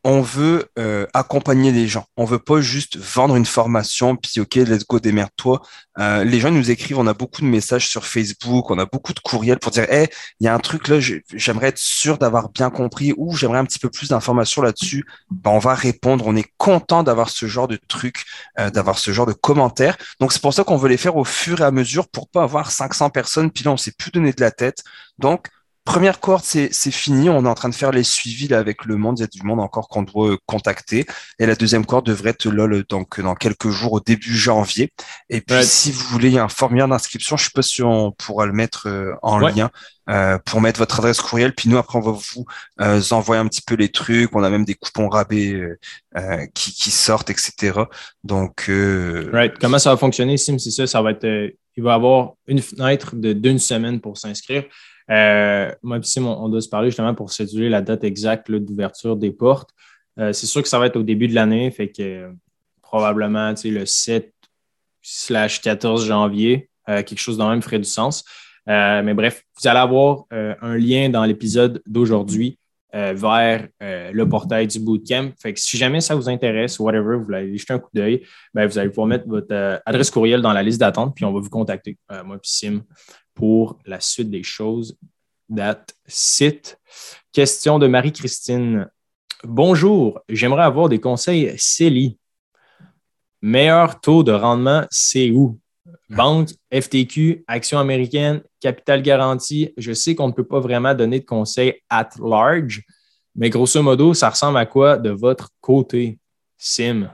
on veut euh, accompagner les gens. On veut pas juste vendre une formation, puis OK, let's go, démerde-toi. Euh, les gens nous écrivent, on a beaucoup de messages sur Facebook, on a beaucoup de courriels pour dire, hey, il y a un truc là, j'aimerais être sûr d'avoir bien compris ou j'aimerais un petit peu plus d'informations là-dessus. Ben, on va répondre. On est content d'avoir ce genre de truc, euh, d'avoir ce genre de commentaires. Donc c'est pour ça qu'on veut les faire au fur et à mesure pour pas avoir 500 personnes, puis là on s'est plus donné de la tête. Donc Première cohorte, c'est fini. On est en train de faire les suivis là, avec le monde. Il y a du monde encore qu'on doit contacter. Et la deuxième cohorte devrait être là donc, dans quelques jours, au début janvier. Et puis, si vous voulez, il y a un formulaire d'inscription. Je ne sais pas si on pourra le mettre euh, en lien euh, pour mettre votre adresse courriel. Puis nous, après, on va vous euh, envoyer un petit peu les trucs. On a même des coupons rabais qui, qui, sortent, etc. Donc, right. Comment ça va fonctionner, Sim? C'est ça, ça va être... il va y avoir une fenêtre de d'une semaine pour s'inscrire. Euh, moi, on, doit se parler justement pour séduire la date exacte d'ouverture des portes. Euh, c'est sûr que ça va être au début de l'année, fait que euh, probablement le 7 slash 14 janvier, quelque chose dans même ferait du sens. mais bref, vous allez avoir un lien dans l'épisode d'aujourd'hui vers le portail du bootcamp. Fait que si jamais ça vous intéresse, whatever, vous voulez jeter un coup d'œil, ben, vous allez pouvoir mettre votre adresse courriel dans la liste d'attente, puis on va vous contacter, moi puis Sim, pour la suite des choses. That sit. Question de Marie-Christine. Bonjour, j'aimerais avoir des conseils CELI. Meilleur taux de rendement, c'est où? Banque, FTQ, action américaine, capital garanti. Je sais qu'on ne peut pas vraiment donner de conseils at large, mais grosso modo, ça ressemble à quoi de votre côté, Sim?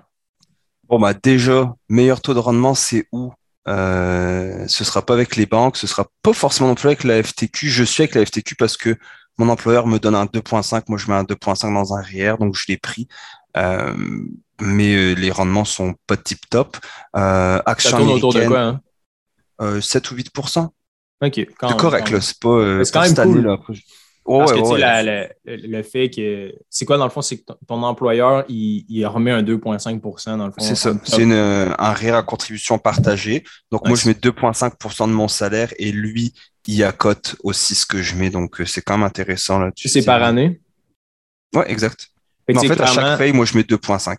Bon, bah déjà, meilleur taux de rendement, c'est où? Euh, ce sera pas avec les banques, ce sera pas forcément non plus avec la FTQ. Je suis avec la FTQ parce que mon employeur me donne un 2.5, moi je mets un 2.5 dans un RIR, donc je l'ai pris. Euh, mais euh, les rendements sont pas tip top. Euh, action Ça tourne autour de quoi hein? 7 ou 8% OK. C'est correct. C'est pas, c'est quand même cool. là, Parce que le, fait que. C'est quoi, dans le fond? C'est que ton employeur, il, remet un 2,5% dans le fond. C'est ça. C'est un REER à contribution partagée. Donc, moi, je mets 2,5% de mon salaire et lui, il accote aussi ce que je mets. Donc, euh, c'est quand même intéressant là-dessus. C'est par année? Ouais, exact. en fait, à chaque paye, moi, je mets 2,5.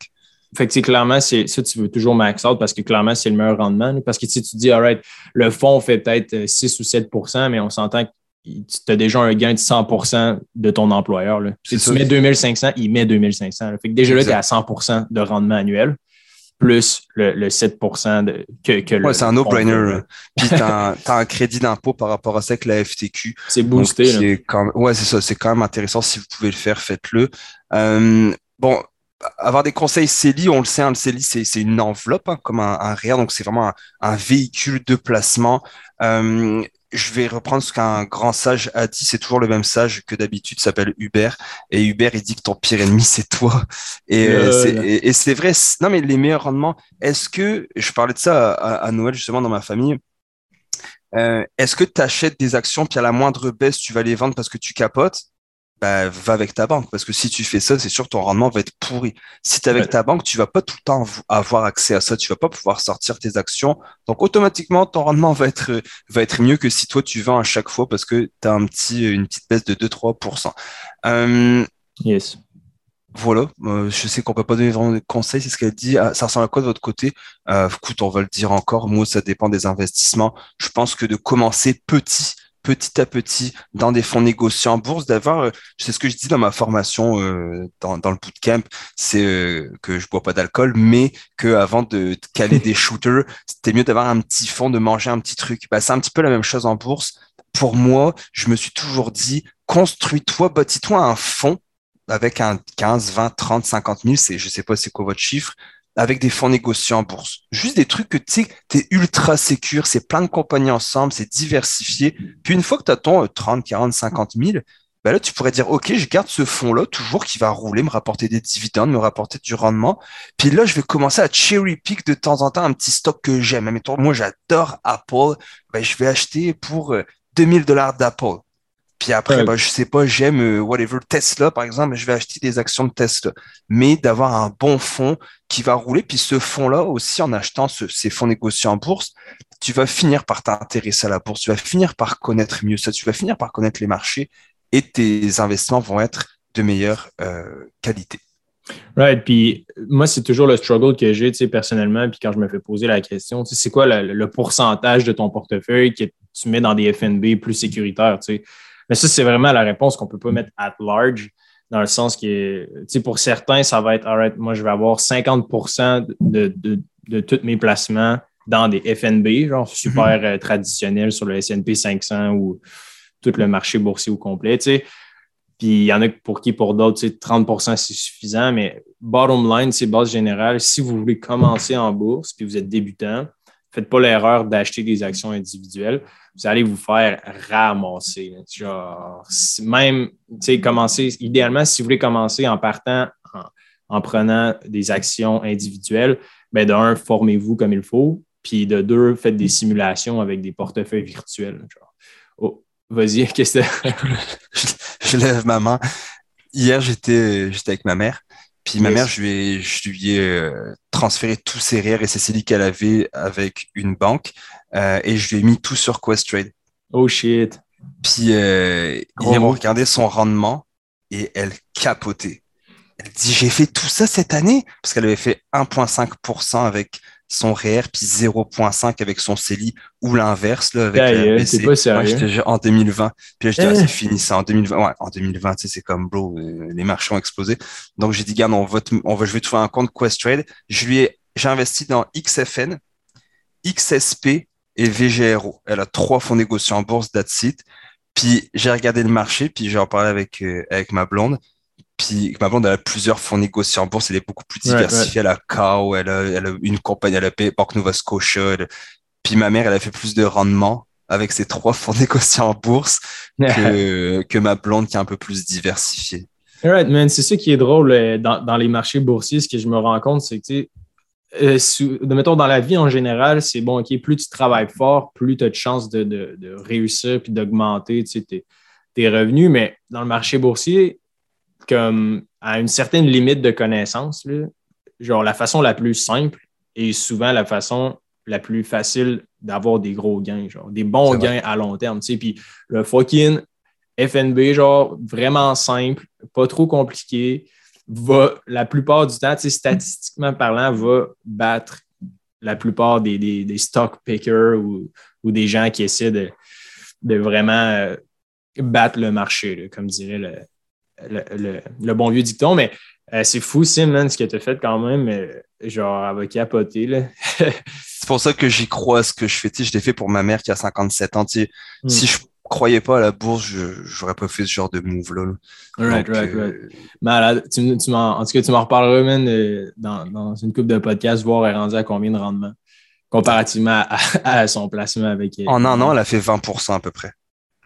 Fait que, clairement, c'est ça, tu veux toujours max out parce que clairement, c'est le meilleur rendement. Parce que tu dis, all right, le fonds fait peut-être 6 ou 7% mais on s'entend que tu as déjà un gain de 100% de ton employeur. Là. Si tu mets 2500, il met 2500. Fait que déjà là, tu es à 100% de rendement annuel plus le, 7 de, que, que ouais, c'est un no-brainer. Puis tu as, un crédit d'impôt par rapport à ça avec la FTQ. C'est boosté. Quand ouais, c'est ça. C'est quand même intéressant. Si vous pouvez le faire, faites-le. Euh, bon, avoir des conseils CELI, on le sait, un hein, CELI, c'est une enveloppe, hein, comme un, un REER, donc c'est vraiment un, véhicule de placement. Euh, je vais reprendre ce qu'un grand sage a dit, c'est toujours le même sage que d'habitude, s'appelle Hubert. Et Hubert, il dit que ton pire ennemi, c'est toi. Et, euh, et c'est vrai, non mais les meilleurs rendements, est-ce que, je parlais de ça à, Noël justement dans ma famille, euh, est-ce que tu achètes des actions, puis à la moindre baisse, tu vas les vendre parce que tu capotes? Bah, va avec ta banque. Parce que si tu fais ça, c'est sûr que ton rendement va être pourri. Si tu es avec ta banque, tu vas pas tout le temps avoir accès à ça. Tu vas pas pouvoir sortir tes actions. Donc, automatiquement, ton rendement va être, va être mieux que si toi, tu vends à chaque fois parce que tu as un petit, une petite baisse de 2-3%. Euh, yes. Voilà, euh, je sais qu'on peut pas donner vraiment de conseils, c'est ce qu'elle dit. Ah, ça ressemble à quoi de votre côté? Euh, Écoute, on va le dire encore. Moi, ça dépend des investissements. Je pense que de commencer petit, petit à petit dans des fonds négociés en bourse, d'avoir, euh, c'est ce que je dis dans ma formation euh, dans, dans, le bootcamp, c'est euh, que je bois pas d'alcool, mais que avant de caler *laughs* des shooters, c'était mieux d'avoir un petit fond, de manger un petit truc. Bah, c'est un petit peu la même chose en bourse. Pour moi, je me suis toujours dit, construis-toi, bâtis-toi un fonds avec un 15, 20, 30, 50 000, c'est, je sais pas c'est quoi votre chiffre, avec des fonds négociés en bourse. Juste des trucs que tu sais, es ultra sécure, c'est plein de compagnies ensemble, c'est diversifié. Puis une fois que tu as ton 30, 40, 50 000, ben là, tu pourrais dire, OK, je garde ce fonds-là toujours qui va rouler, me rapporter des dividendes, me rapporter du rendement. Puis là, je vais commencer à cherry pick de temps en temps un petit stock que j'aime. Moi, j'adore Apple. Ben, je vais acheter pour 2000 euh, dollars d'Apple. Puis après, bah, je sais pas, j'aime euh, whatever Tesla, par exemple, je vais acheter des actions de Tesla. Mais d'avoir un bon fonds qui va rouler, puis ce fonds-là aussi, en achetant ces fonds négociés en bourse, tu vas finir par t'intéresser à la bourse, tu vas finir par connaître mieux ça, tu vas finir par connaître les marchés et tes investissements vont être de meilleure euh, qualité. Right. Puis moi, c'est toujours le struggle que j'ai, tu sais, personnellement. Puis quand je me fais poser la question, tu sais, c'est quoi le, le, pourcentage de ton portefeuille que tu mets dans des FNB plus sécuritaires, tu sais? Mais ça, c'est vraiment la réponse qu'on ne peut pas mettre at large, dans le sens que, tu sais, pour certains, ça va être, all moi, je vais avoir 50 de, de, tous mes placements dans des FNB, genre super mhm. euh, traditionnels sur le SP 500 ou tout le marché boursier au complet, tu sais. Puis il y en a pour qui, pour d'autres, tu sais, 30% c'est suffisant, mais bottom line, c'est base générale. Si vous voulez commencer en bourse puis vous êtes débutant, faites pas l'erreur d'acheter des actions individuelles vous allez vous faire ramasser. Genre, même, tu sais, commencer, idéalement, si vous voulez commencer en partant, en, prenant des actions individuelles, ben de un, formez-vous comme il faut, puis de deux, faites des simulations avec des portefeuilles virtuels. Genre. Oh, vas-y, *laughs* qu'est-ce que je, lève ma main. Hier, j'étais avec ma mère. Puis ma mère, je lui ai, je lui ai euh, transféré tous ses REER et ses CELI qu'elle avait avec une banque euh, et je lui ai mis tout sur Questrade. Oh shit. Puis euh, on regardait son rendement et elle capotait. Elle dit J'ai fait tout ça cette année? Parce qu'elle avait fait 1,5% avec son REER puis 0.5 avec son CELI ou l'inverse là avec la en 2020 puis là je dis ah, c'est fini ça en 2020 ouais, en 2020 tu sais c'est comme bro euh, les marchés ont explosé. Donc j'ai dit garde on va, on va je vais trouver un compte Questrade. Je lui ai j'ai investi dans XFN XSP et VGRO elle a trois fonds négociés en bourse that's puis j'ai regardé le marché puis j'ai en parlé avec euh, avec ma blonde puis ma blonde, elle a plusieurs fonds négociés en bourse. Elle est beaucoup plus diversifiée. Elle a Cow, elle a, elle a, une compagnie, elle a Banque Nova Scotia. Puis ma mère, elle a fait plus de rendement avec ses trois fonds *laughs* négociés en bourse que, que ma blonde qui est un peu plus diversifiée. Right, man. C'est ça qui est drôle euh, dans, dans, les marchés boursiers. Ce que je me rends compte, c'est que euh, mettons, dans la vie en général, c'est bon, OK, plus tu travailles fort, plus tu as de chances de, réussir puis d'augmenter tes, revenus. Mais dans le marché boursier, comme à une certaine limite de connaissance, genre la façon la plus simple et souvent la façon la plus facile d'avoir des gros gains, genre des bons gains à long terme. Puis le fucking FNB, genre vraiment simple, pas trop compliqué, va la plupart du temps, statistiquement parlant, va battre la plupart des, des, stock pickers ou, des gens qui essaient de, vraiment euh, battre le marché, comme dirait le, bon vieux dicton. Mais euh, c'est fou, Sim, ce que tu as fait quand même. Euh, genre, elle va capoter. c'est pour ça que j'y crois à ce que je fais. je l'ai fait pour ma mère qui a 57 ans. Hmm. Si je croyais pas à la bourse, je n'aurais pas fait ce genre de move-là. Right, right, right. Malade. Tu, tu en tout cas, tu m'en reparleras, man, euh, dans, dans, une coupe de podcast, voir elle est rendue à combien de rendement comparativement à, son placement avec. En un an, elle a fait 20% à peu près.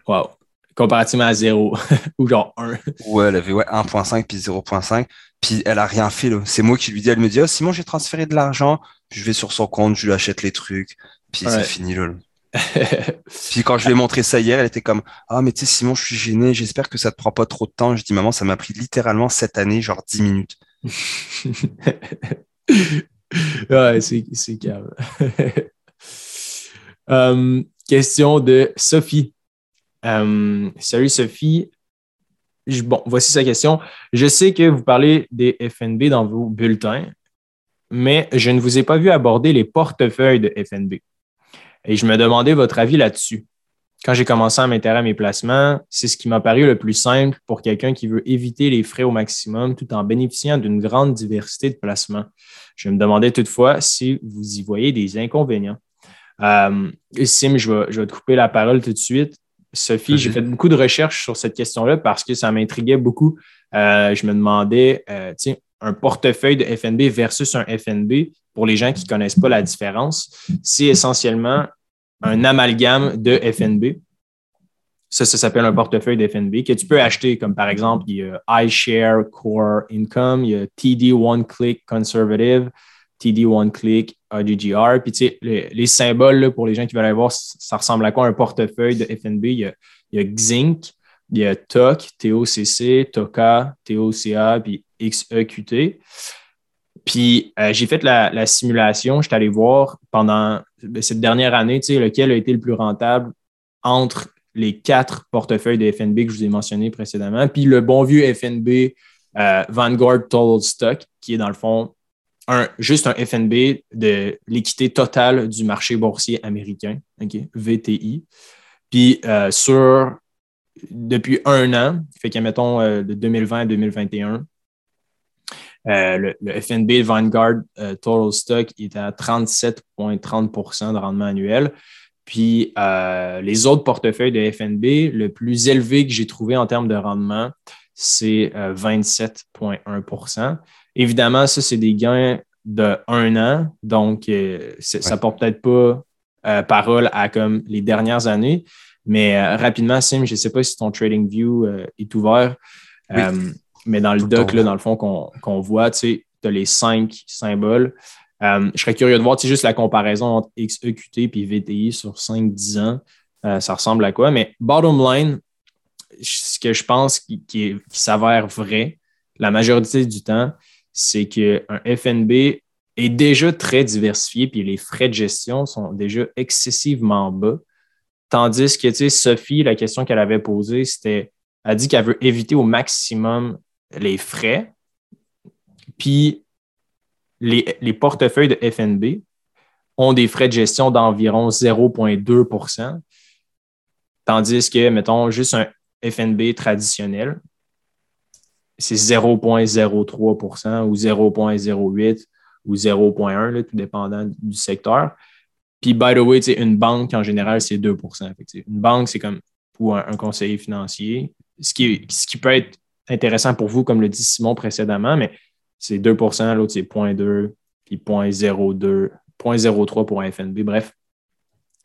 Wow. Comparativement à zéro *laughs* ou genre 1. Ouais, elle avait ouais, 1.5 puis 0.5. Puis elle a rien fait. C'est moi qui lui dis, elle me dit, oh, Simon, j'ai transféré de l'argent. Je vais sur son compte, je lui achète les trucs. Puis c'est fini, là. *laughs* Puis quand je lui ai montré ça hier, elle était comme Ah, mais tu sais, Simon, je suis gêné, j'espère que ça te prend pas trop de temps. Je dis Maman, ça m'a pris littéralement cette année, genre 10 minutes. *laughs* ouais, c'est calme. Um, question de Sophie. Um, salut Sophie. bon, voici sa question. Je sais que vous parlez des FNB dans vos bulletins, mais je ne vous ai pas vu aborder les portefeuilles de FNB. Et je me demandais votre avis là-dessus. Quand j'ai commencé à m'intéresser à mes placements, c'est ce qui m'a paru le plus simple pour quelqu'un qui veut éviter les frais au maximum tout en bénéficiant d'une grande diversité de placements. Je me demandais toutefois si vous y voyez des inconvénients. Euh, Sim, je vais te couper la parole tout de suite. Sophie, j'ai fait beaucoup de recherches sur cette question-là parce que ça m'intriguait beaucoup. Euh, je me demandais, euh, tiens, un portefeuille de FNB versus un FNB, pour les gens qui ne connaissent pas la différence, c'est essentiellement un amalgame de FNB. Ça, ça s'appelle un portefeuille de FNB que tu peux acheter, comme par exemple, il y a iShare Core Income, il y a TD One Click Conservative, TD One Click AGGR. Puis, tu sais, les, symboles pour les gens qui veulent aller voir, ça ressemble à quoi un portefeuille de FNB? Il y a, il XINC, il y a TOC, TOCC, TOCA, TOCA, puis XEQT. Puis euh, j'ai fait la, simulation, je suis allé voir pendant ben, cette dernière année, tu sais, lequel a été le plus rentable entre les quatre portefeuilles de FNB que je vous ai mentionnés précédemment, puis le bon vieux FNB euh, Vanguard Total Stock, qui est dans le fond un, juste un FNB de l'équité totale du marché boursier américain, VTI. Puis euh, sur depuis un an, fait que mettons de 2020 à 2021, euh, le, FNB Vanguard euh, Total Stock est à 37,30% de rendement annuel. Puis euh, les autres portefeuilles de FNB, le plus élevé que j'ai trouvé en termes de rendement, c'est 27,1 Évidemment, ça, c'est des gains de un an, donc ça ne porte peut-être pas parole à comme les dernières années. Mais rapidement, Sim, je ne sais pas si ton Trading View est ouvert. Mais dans le doc, là, dans le fond, qu'on voit, tu as les cinq symboles. Euh, je serais curieux de voir juste la comparaison entre XEQT et VTI sur 5-10 ans. Euh, ça ressemble à quoi? Mais bottom line, ce que je pense qui, qui s'avère vrai la majorité du temps, c'est qu'un FNB est déjà très diversifié, puis les frais de gestion sont déjà excessivement bas. Tandis que, tu sais, Sophie, la question qu'elle avait posée, c'était, elle dit qu'elle veut éviter au maximum les frais, puis les, portefeuilles de FNB ont des frais de gestion d'environ 0,2% tandis que, mettons, juste un FNB traditionnel, c'est 0,03% ou 0,08 ou 0,1, tout dépendant du secteur. Puis, by the way, une banque, en général, c'est 2% Une banque, c'est comme pour un, conseiller financier, ce qui, ce qui peut être intéressant pour vous, comme le dit Simon précédemment, mais c'est 2% l'autre c'est 0.2, puis 0.02, 0.03 pour un FNB. Bref,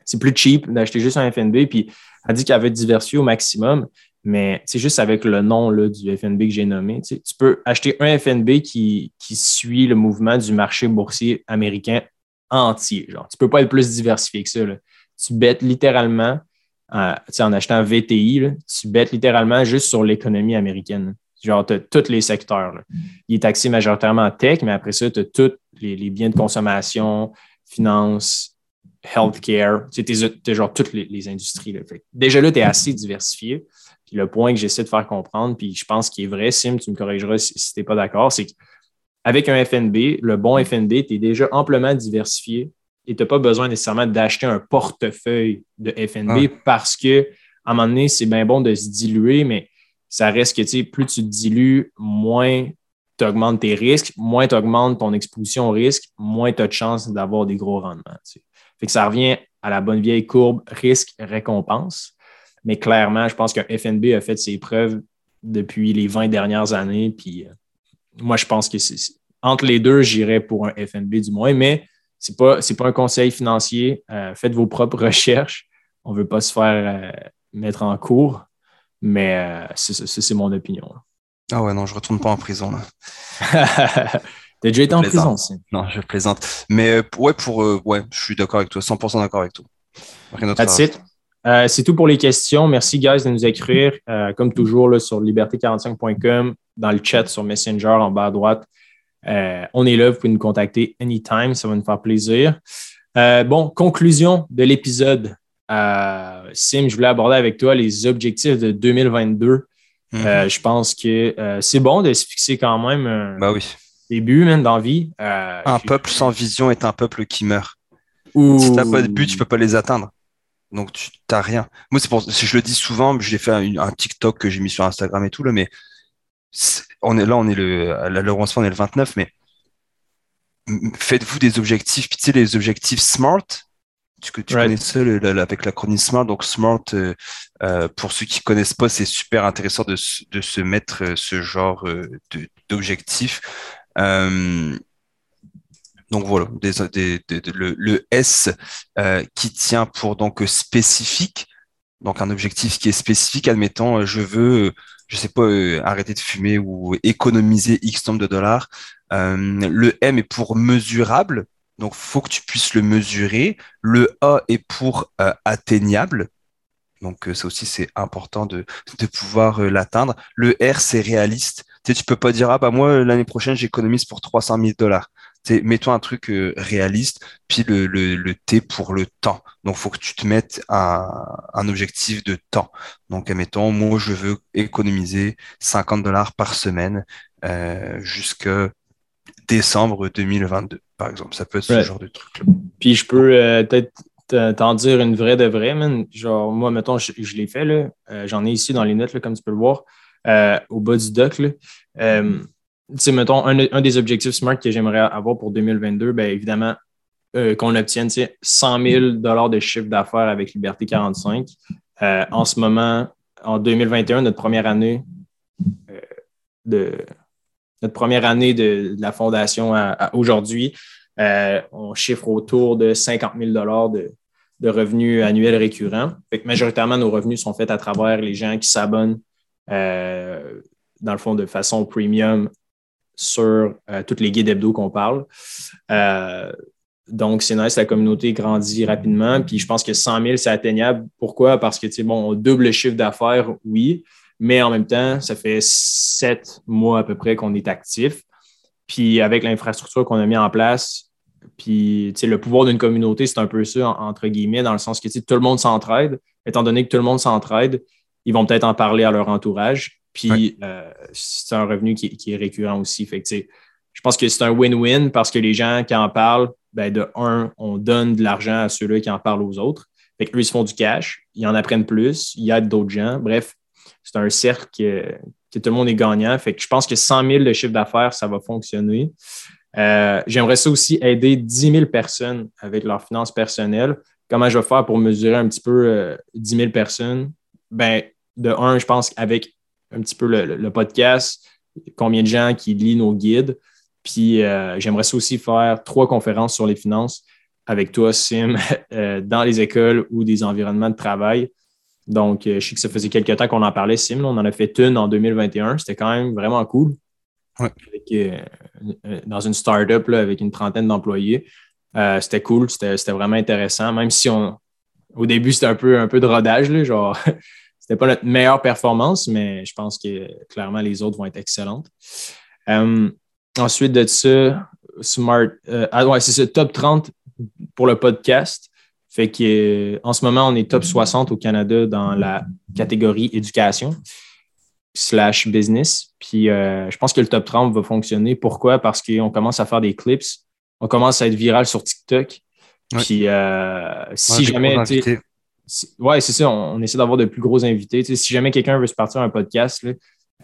c'est plus cheap d'acheter juste un FNB, puis elle dit qu'elle veut diversifier au maximum. Mais c'est juste avec le nom là, du FNB que j'ai nommé. Tu peux acheter un FNB qui, qui suit le mouvement du marché boursier américain entier. Genre. Tu ne peux pas être plus diversifié que ça. Tu bêtes littéralement, euh, en achetant VTI, tu bêtes littéralement juste sur l'économie américaine. Genre, tu as tous les secteurs. Il est taxé majoritairement en tech, mais après ça, tu as tous les, biens de consommation, finance, healthcare. Tu as genre toutes les, industries. déjà là, tu es assez diversifié. Le point que j'essaie de faire comprendre, puis je pense qu'il est vrai, Sim, tu me corrigeras si, tu n'es pas d'accord, c'est qu'avec un FNB, le bon FNB, tu es déjà amplement diversifié et tu n'as pas besoin nécessairement d'acheter un portefeuille de FNB parce que à un moment donné, c'est bien bon de se diluer, mais ça reste que plus tu te dilues, moins tu augmentes tes risques, moins tu augmentes ton exposition au risque, moins tu as de chances d'avoir des gros rendements. Fait que ça revient à la bonne vieille courbe risque-récompense. Mais clairement, je pense qu'un FNB a fait ses preuves depuis les 20 dernières années. Puis euh, moi, je pense que c'est entre les deux, j'irais pour un FNB du moins, mais ce n'est pas, pas un conseil financier. Euh, faites vos propres *laughs* recherches. On ne veut pas se faire euh, mettre en cours. Mais euh, c'est mon opinion. Ah ouais, non, je retourne pas en prison. *laughs* T'as déjà été en prison aussi. Non, je plaisante. Mais ouais, pour ouais, je suis d'accord avec toi, 100% d'accord avec toi. That's it? C'est tout pour les questions. Merci, guys, de nous écrire. comme toujours, là, sur liberté45.com, dans le chat sur Messenger en bas à droite. on est là, vous pouvez nous contacter anytime, ça va nous faire plaisir. bon, conclusion de l'épisode. Euh, Sim, je voulais aborder avec toi les objectifs de 2022. Mhm. Euh, je pense que euh, c'est bon de se fixer quand même un bah oui. début même dans vie. un peuple sans vision est un peuple qui meurt. Si tu n'as pas de but, tu ne peux pas les atteindre. Donc, tu n'as rien. Moi, c'est pour si je le dis souvent, je l'ai fait un, TikTok que j'ai mis sur Instagram et tout, là, mais on est là, on est le, le lancement, on est le 29, mais faites-vous des objectifs, tu sais, les objectifs SMART, que tu connais ça avec l'acronyme SMART. Donc SMART, euh, euh, pour ceux qui connaissent pas, c'est super intéressant de, de, se mettre euh, ce genre d'objectif. Donc voilà, le, S qui tient pour donc spécifique, donc un objectif qui est spécifique. Admettons, je veux, je sais pas, arrêter de fumer ou économiser X nombre de dollars. le M est pour mesurable. Donc, faut que tu puisses le mesurer. Le A est pour euh, atteignable. Donc, euh, ça aussi, c'est important de, pouvoir euh, l'atteindre. Le R, c'est réaliste. Tu sais, tu peux pas dire, ah bah moi, l'année prochaine, j'économise pour 300 000 dollars. Mets-toi un truc réaliste, puis le, le, T pour le temps. Donc, faut que tu te mettes un, un objectif de temps. Donc, admettons, moi, je veux économiser 50 dollars par semaine euh, jusqu'à décembre 2022 par exemple. Ça peut être ce genre de truc-là. Puis je peux euh, peut-être t'en dire une vraie de vraie, man. Genre, moi, mettons, je, l'ai fait, là. Euh, j'en ai ici dans les notes, là, comme tu peux le voir, euh, au bas du doc, là. Sais, mettons, un, des objectifs SMART que j'aimerais avoir pour 2022, bien évidemment, qu'on obtienne 100 000 de chiffre d'affaires avec Liberté 45. en ce moment, en 2021, notre première année de, notre première année de, la fondation à, aujourd'hui, euh, on chiffre autour de 50 000 de, de revenus annuels récurrents. Majoritairement, nos revenus sont faits à travers les gens qui s'abonnent, euh, dans le fond, de façon premium sur euh, toutes les guides hebdo qu'on parle. donc, c'est nice, la communauté grandit rapidement. Puis je pense que 100 000, c'est atteignable. Pourquoi? Parce que, bon, on double le chiffre d'affaires, oui, mais en même temps, ça fait sept mois à peu près qu'on est actif. Puis avec l'infrastructure qu'on a mis en place, puis le pouvoir d'une communauté, c'est un peu ça, entre guillemets, dans le sens que tout le monde s'entraide. Étant donné que tout le monde s'entraide, ils vont peut-être en parler à leur entourage. Puis euh, c'est un revenu qui, est récurrent aussi. Fait je pense que c'est un win-win parce que les gens qui en parlent, ben, de un, on donne de l'argent à ceux-là qui en parlent aux autres. Fait ils se font du cash, ils en apprennent plus, il y a d'autres gens. Bref, c'est un cercle que, tout le monde est gagnant. Fait que je pense que 100 000 de chiffre d'affaires, ça va fonctionner. Euh, j'aimerais ça aussi aider 10 000 personnes avec leurs finances personnelles. Comment je vais faire pour mesurer un petit peu 10 euh, 000 personnes? Ben, de un, je pense qu'avec un petit peu le, podcast, combien de gens qui lisent nos guides. Puis euh, j'aimerais ça aussi faire trois conférences sur les finances avec toi, Sim, *laughs* dans les écoles ou des environnements de travail Donc, je sais que ça faisait quelques temps qu'on en parlait, Sim. On en a fait une en 2021. C'était quand même vraiment cool. dans une startup là, avec une trentaine d'employés. c'était cool, c'était vraiment intéressant, même si on, au début, c'était un peu, un peu de rodage, là, genre, *laughs* c'était pas notre meilleure performance, mais je pense que clairement, les autres vont être excellentes. Euh, ensuite de ça, Smart, euh, ah ouais, c'est ça, top 30 pour le podcast. Fait qu'en ce moment, on est top 60 au Canada dans la catégorie éducation slash business. Puis euh, je pense que le top 30 va fonctionner. Pourquoi? Parce qu'on commence à faire des clips. On commence à être viral sur TikTok. Puis euh, si jamais. Ouais, c'est ça, on, essaie d'avoir de plus gros invités. si jamais quelqu'un veut se partir un podcast,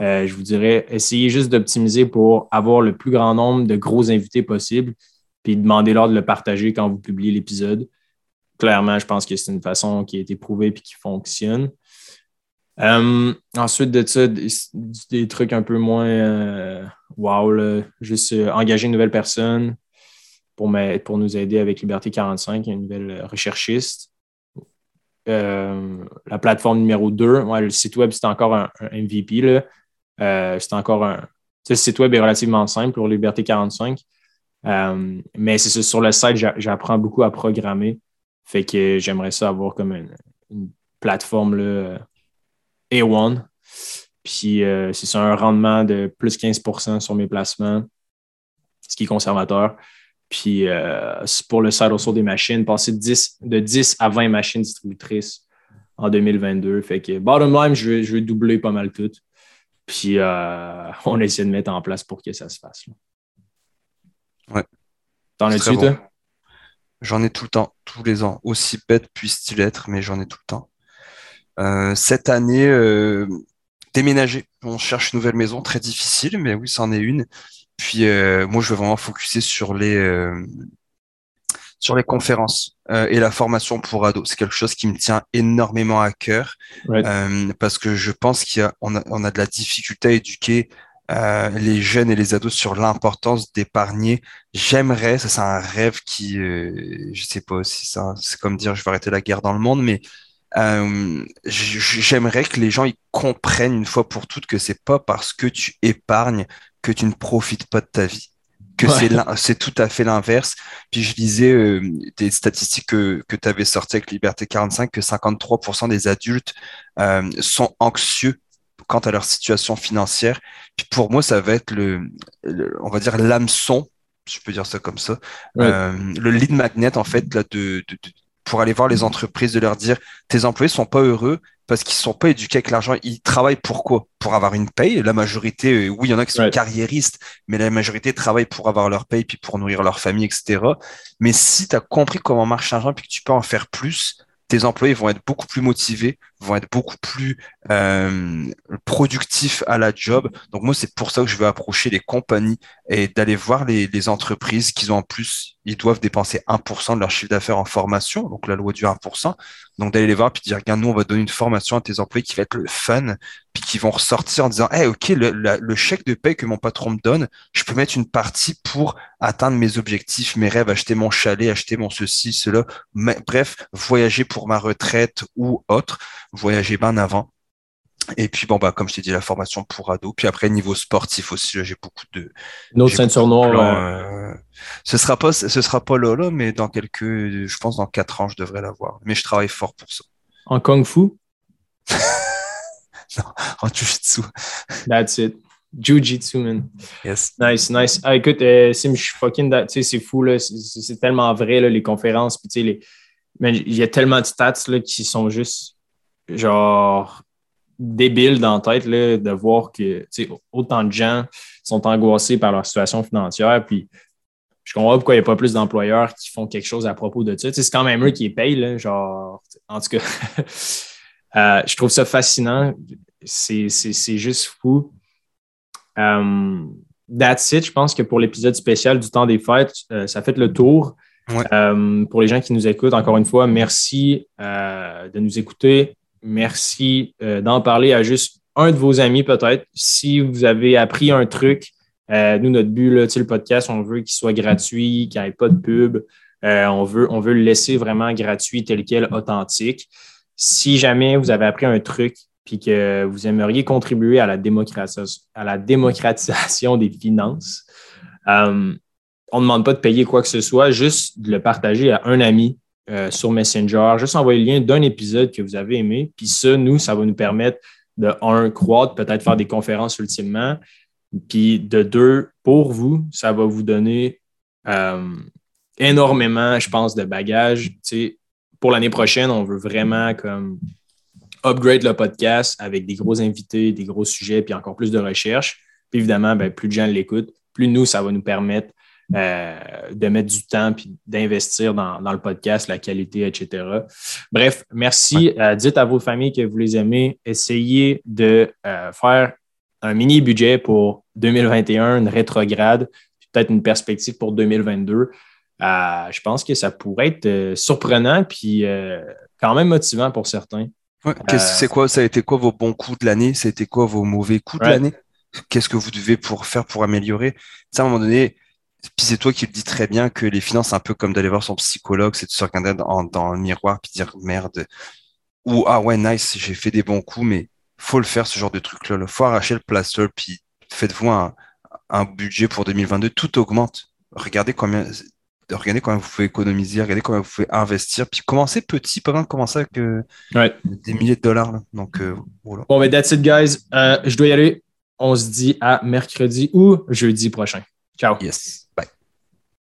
euh, je vous dirais, essayez juste d'optimiser pour avoir le plus grand nombre de gros invités possible, puis demandez-leur de le partager quand vous publiez l'épisode. Clairement, je pense que c'est une façon qui a été prouvée et qui fonctionne. Euh, ensuite de ça, des, trucs un peu moins wow, juste engager une nouvelle personne, pour, pour nous aider avec Liberté 45, une nouvelle recherchiste. Euh, la plateforme numéro 2, le site web, c'est encore un, MVP. Euh, c'est encore un. Le site web est relativement simple pour Liberté 45. Euh, mais c'est sur le site, j'apprends beaucoup à programmer. Fait que j'aimerais ça avoir comme une, plateforme là, A1. Puis c'est un rendement de plus 15% sur mes placements, ce qui est conservateur. Puis euh, pour le side des machines, passer de 10, de 10 à 20 machines distributrices en 2022. Fait que bottom line, je vais, je vais doubler pas mal tout. Puis euh, *laughs* on essaie de mettre en place pour que ça se fasse. Ouais. T'en as-tu, toi? J'en ai tout le temps, tous les ans. Aussi bête puisse-t-il être, mais j'en ai tout le temps. Euh, cette année, déménager. On cherche une nouvelle maison, très difficile, mais oui, c'en est une. Puis euh, moi, je veux vraiment focuser sur les euh, sur les conférences euh, et la formation pour ados. C'est quelque chose qui me tient énormément à cœur parce que je pense qu'il y a on, a on a de la difficulté à éduquer les jeunes et les ados sur l'importance d'épargner. J'aimerais, ça c'est un rêve qui, je sais pas si ça, c'est comme dire je vais arrêter la guerre dans le monde, mais j'aimerais que les gens ils comprennent une fois pour toutes que c'est pas parce que tu épargnes que tu ne profites pas de ta vie que c'est tout à fait l'inverse. Puis je lisais euh, des statistiques que, que tu avais sorties avec Liberté 45, que 53% des adultes euh, sont anxieux quant à leur situation financière. Puis pour moi, ça va être le, on va dire l'hameçon, je peux dire ça comme ça, euh, le lead magnet en fait là, de, de, pour aller voir les entreprises, de leur dire tes employés sont pas heureux, parce qu'ils sont pas éduqués avec l'argent. Ils travaillent pourquoi Pour avoir une paye. La majorité, euh, oui, il y en a qui sont carriéristes, mais la majorité travaille pour avoir leur paye, puis pour nourrir leur famille, etc. Mais si tu as compris comment marche l'argent, puis que tu peux en faire plus, tes employés vont être beaucoup plus motivés, vont être beaucoup plus euh, productifs à la job. Donc moi, c'est pour ça que je veux approcher les compagnies et d'aller voir les, les, entreprises qui ont en plus, ils doivent dépenser 1% de leur chiffre d'affaires en formation, donc la loi du 1%. Donc d'aller les voir puis dire, regarde, nous, on va donner une formation à tes employés qui va être le fun, puis qui vont ressortir en disant, hey, ok, le, le chèque de paie que mon patron me donne, je peux mettre une partie pour atteindre mes objectifs, mes rêves, acheter mon chalet, acheter mon ceci, cela, bref, voyager pour ma retraite ou autre, voyager bien avant. Et puis, bon, bah, comme je t'ai dit, la formation pour ados. Puis après, niveau sportif aussi, j'ai beaucoup de. Notre ceinture noire. Euh, ce sera pas, ce sera pas là, mais dans quelques, je pense, dans quatre ans, je devrais l'avoir. Mais je travaille fort pour ça. En Kung Fu? *laughs* non, en Jiu-Jitsu. That's it. Jiu-Jitsu, man. Yes. Nice, nice. Ah, écoute, euh, Sim, je suis fucking. Tu sais, c'est fou, là. C'est tellement vrai, là, les conférences. Puis, tu sais, les... il y a tellement de stats, là, qui sont juste, genre, débile dans la tête là, de voir que autant de gens sont angoissés par leur situation financière. Puis je comprends pourquoi il n'y a pas plus d'employeurs qui font quelque chose à propos de ça. C'est quand même eux qui les payent. Là, genre, en tout cas, *laughs* euh, je trouve ça fascinant. C'est juste fou. Um, that's it. Je pense que pour l'épisode spécial du temps des fêtes, euh, ça fait le tour. pour les gens qui nous écoutent, encore une fois, merci de nous écouter merci euh, d'en parler à juste un de vos amis peut-être. Si vous avez appris un truc, euh, nous, notre but, là, le podcast, on veut qu'il soit gratuit, qu'il n'y ait pas de pub. Euh, on, veut, le laisser vraiment gratuit, tel quel, authentique. Si jamais vous avez appris un truc puis que vous aimeriez contribuer à la, à la démocratisation des finances, on ne demande pas de payer quoi que ce soit, juste de le partager à un ami euh, sur Messenger, juste envoyer le lien d'un épisode que vous avez aimé. Puis ça, nous, ça va nous permettre de, un, croître, peut-être faire des conférences ultimement. Puis de deux, pour vous, ça va vous donner euh, énormément, je pense, de bagages. pour l'année prochaine, on veut vraiment comme upgrade le podcast avec des gros invités, des gros sujets, puis encore plus de recherche. Puis évidemment, ben, plus de gens l'écoutent, plus nous, ça va nous permettre euh, de mettre du temps puis d'investir dans, le podcast, la qualité, etc. Bref, merci. Euh, dites à vos familles que vous les aimez. Essayez de euh, faire un mini budget pour 2021, une rétrograde, peut-être une perspective pour 2022. je pense que ça pourrait être surprenant puis quand même motivant pour certains. c'est quoi, ça a été quoi vos bons coups de l'année? Ça a été quoi vos mauvais coups de l'année? Qu'est-ce que vous devez pour faire pour améliorer? Ça, à un moment donné, puis c'est toi qui le dis très bien que les finances, c'est un peu comme d'aller voir son psychologue, c'est de se regarder dans, dans, le miroir puis dire merde. Ou ah ouais, nice, j'ai fait des bons coups, mais faut le faire ce genre de truc-là. Il faut arracher le plaster, puis faites-vous un, un, budget pour 2022. Tout augmente. Regardez combien, regardez combien vous pouvez économiser, regardez combien vous pouvez investir, puis commencez petit, pas besoin de commencer avec euh, des milliers de dollars. Donc euh, voilà. Bon, mais that's it, guys. Euh, je dois y aller. On se dit à mercredi ou jeudi prochain. Ciao. Yes.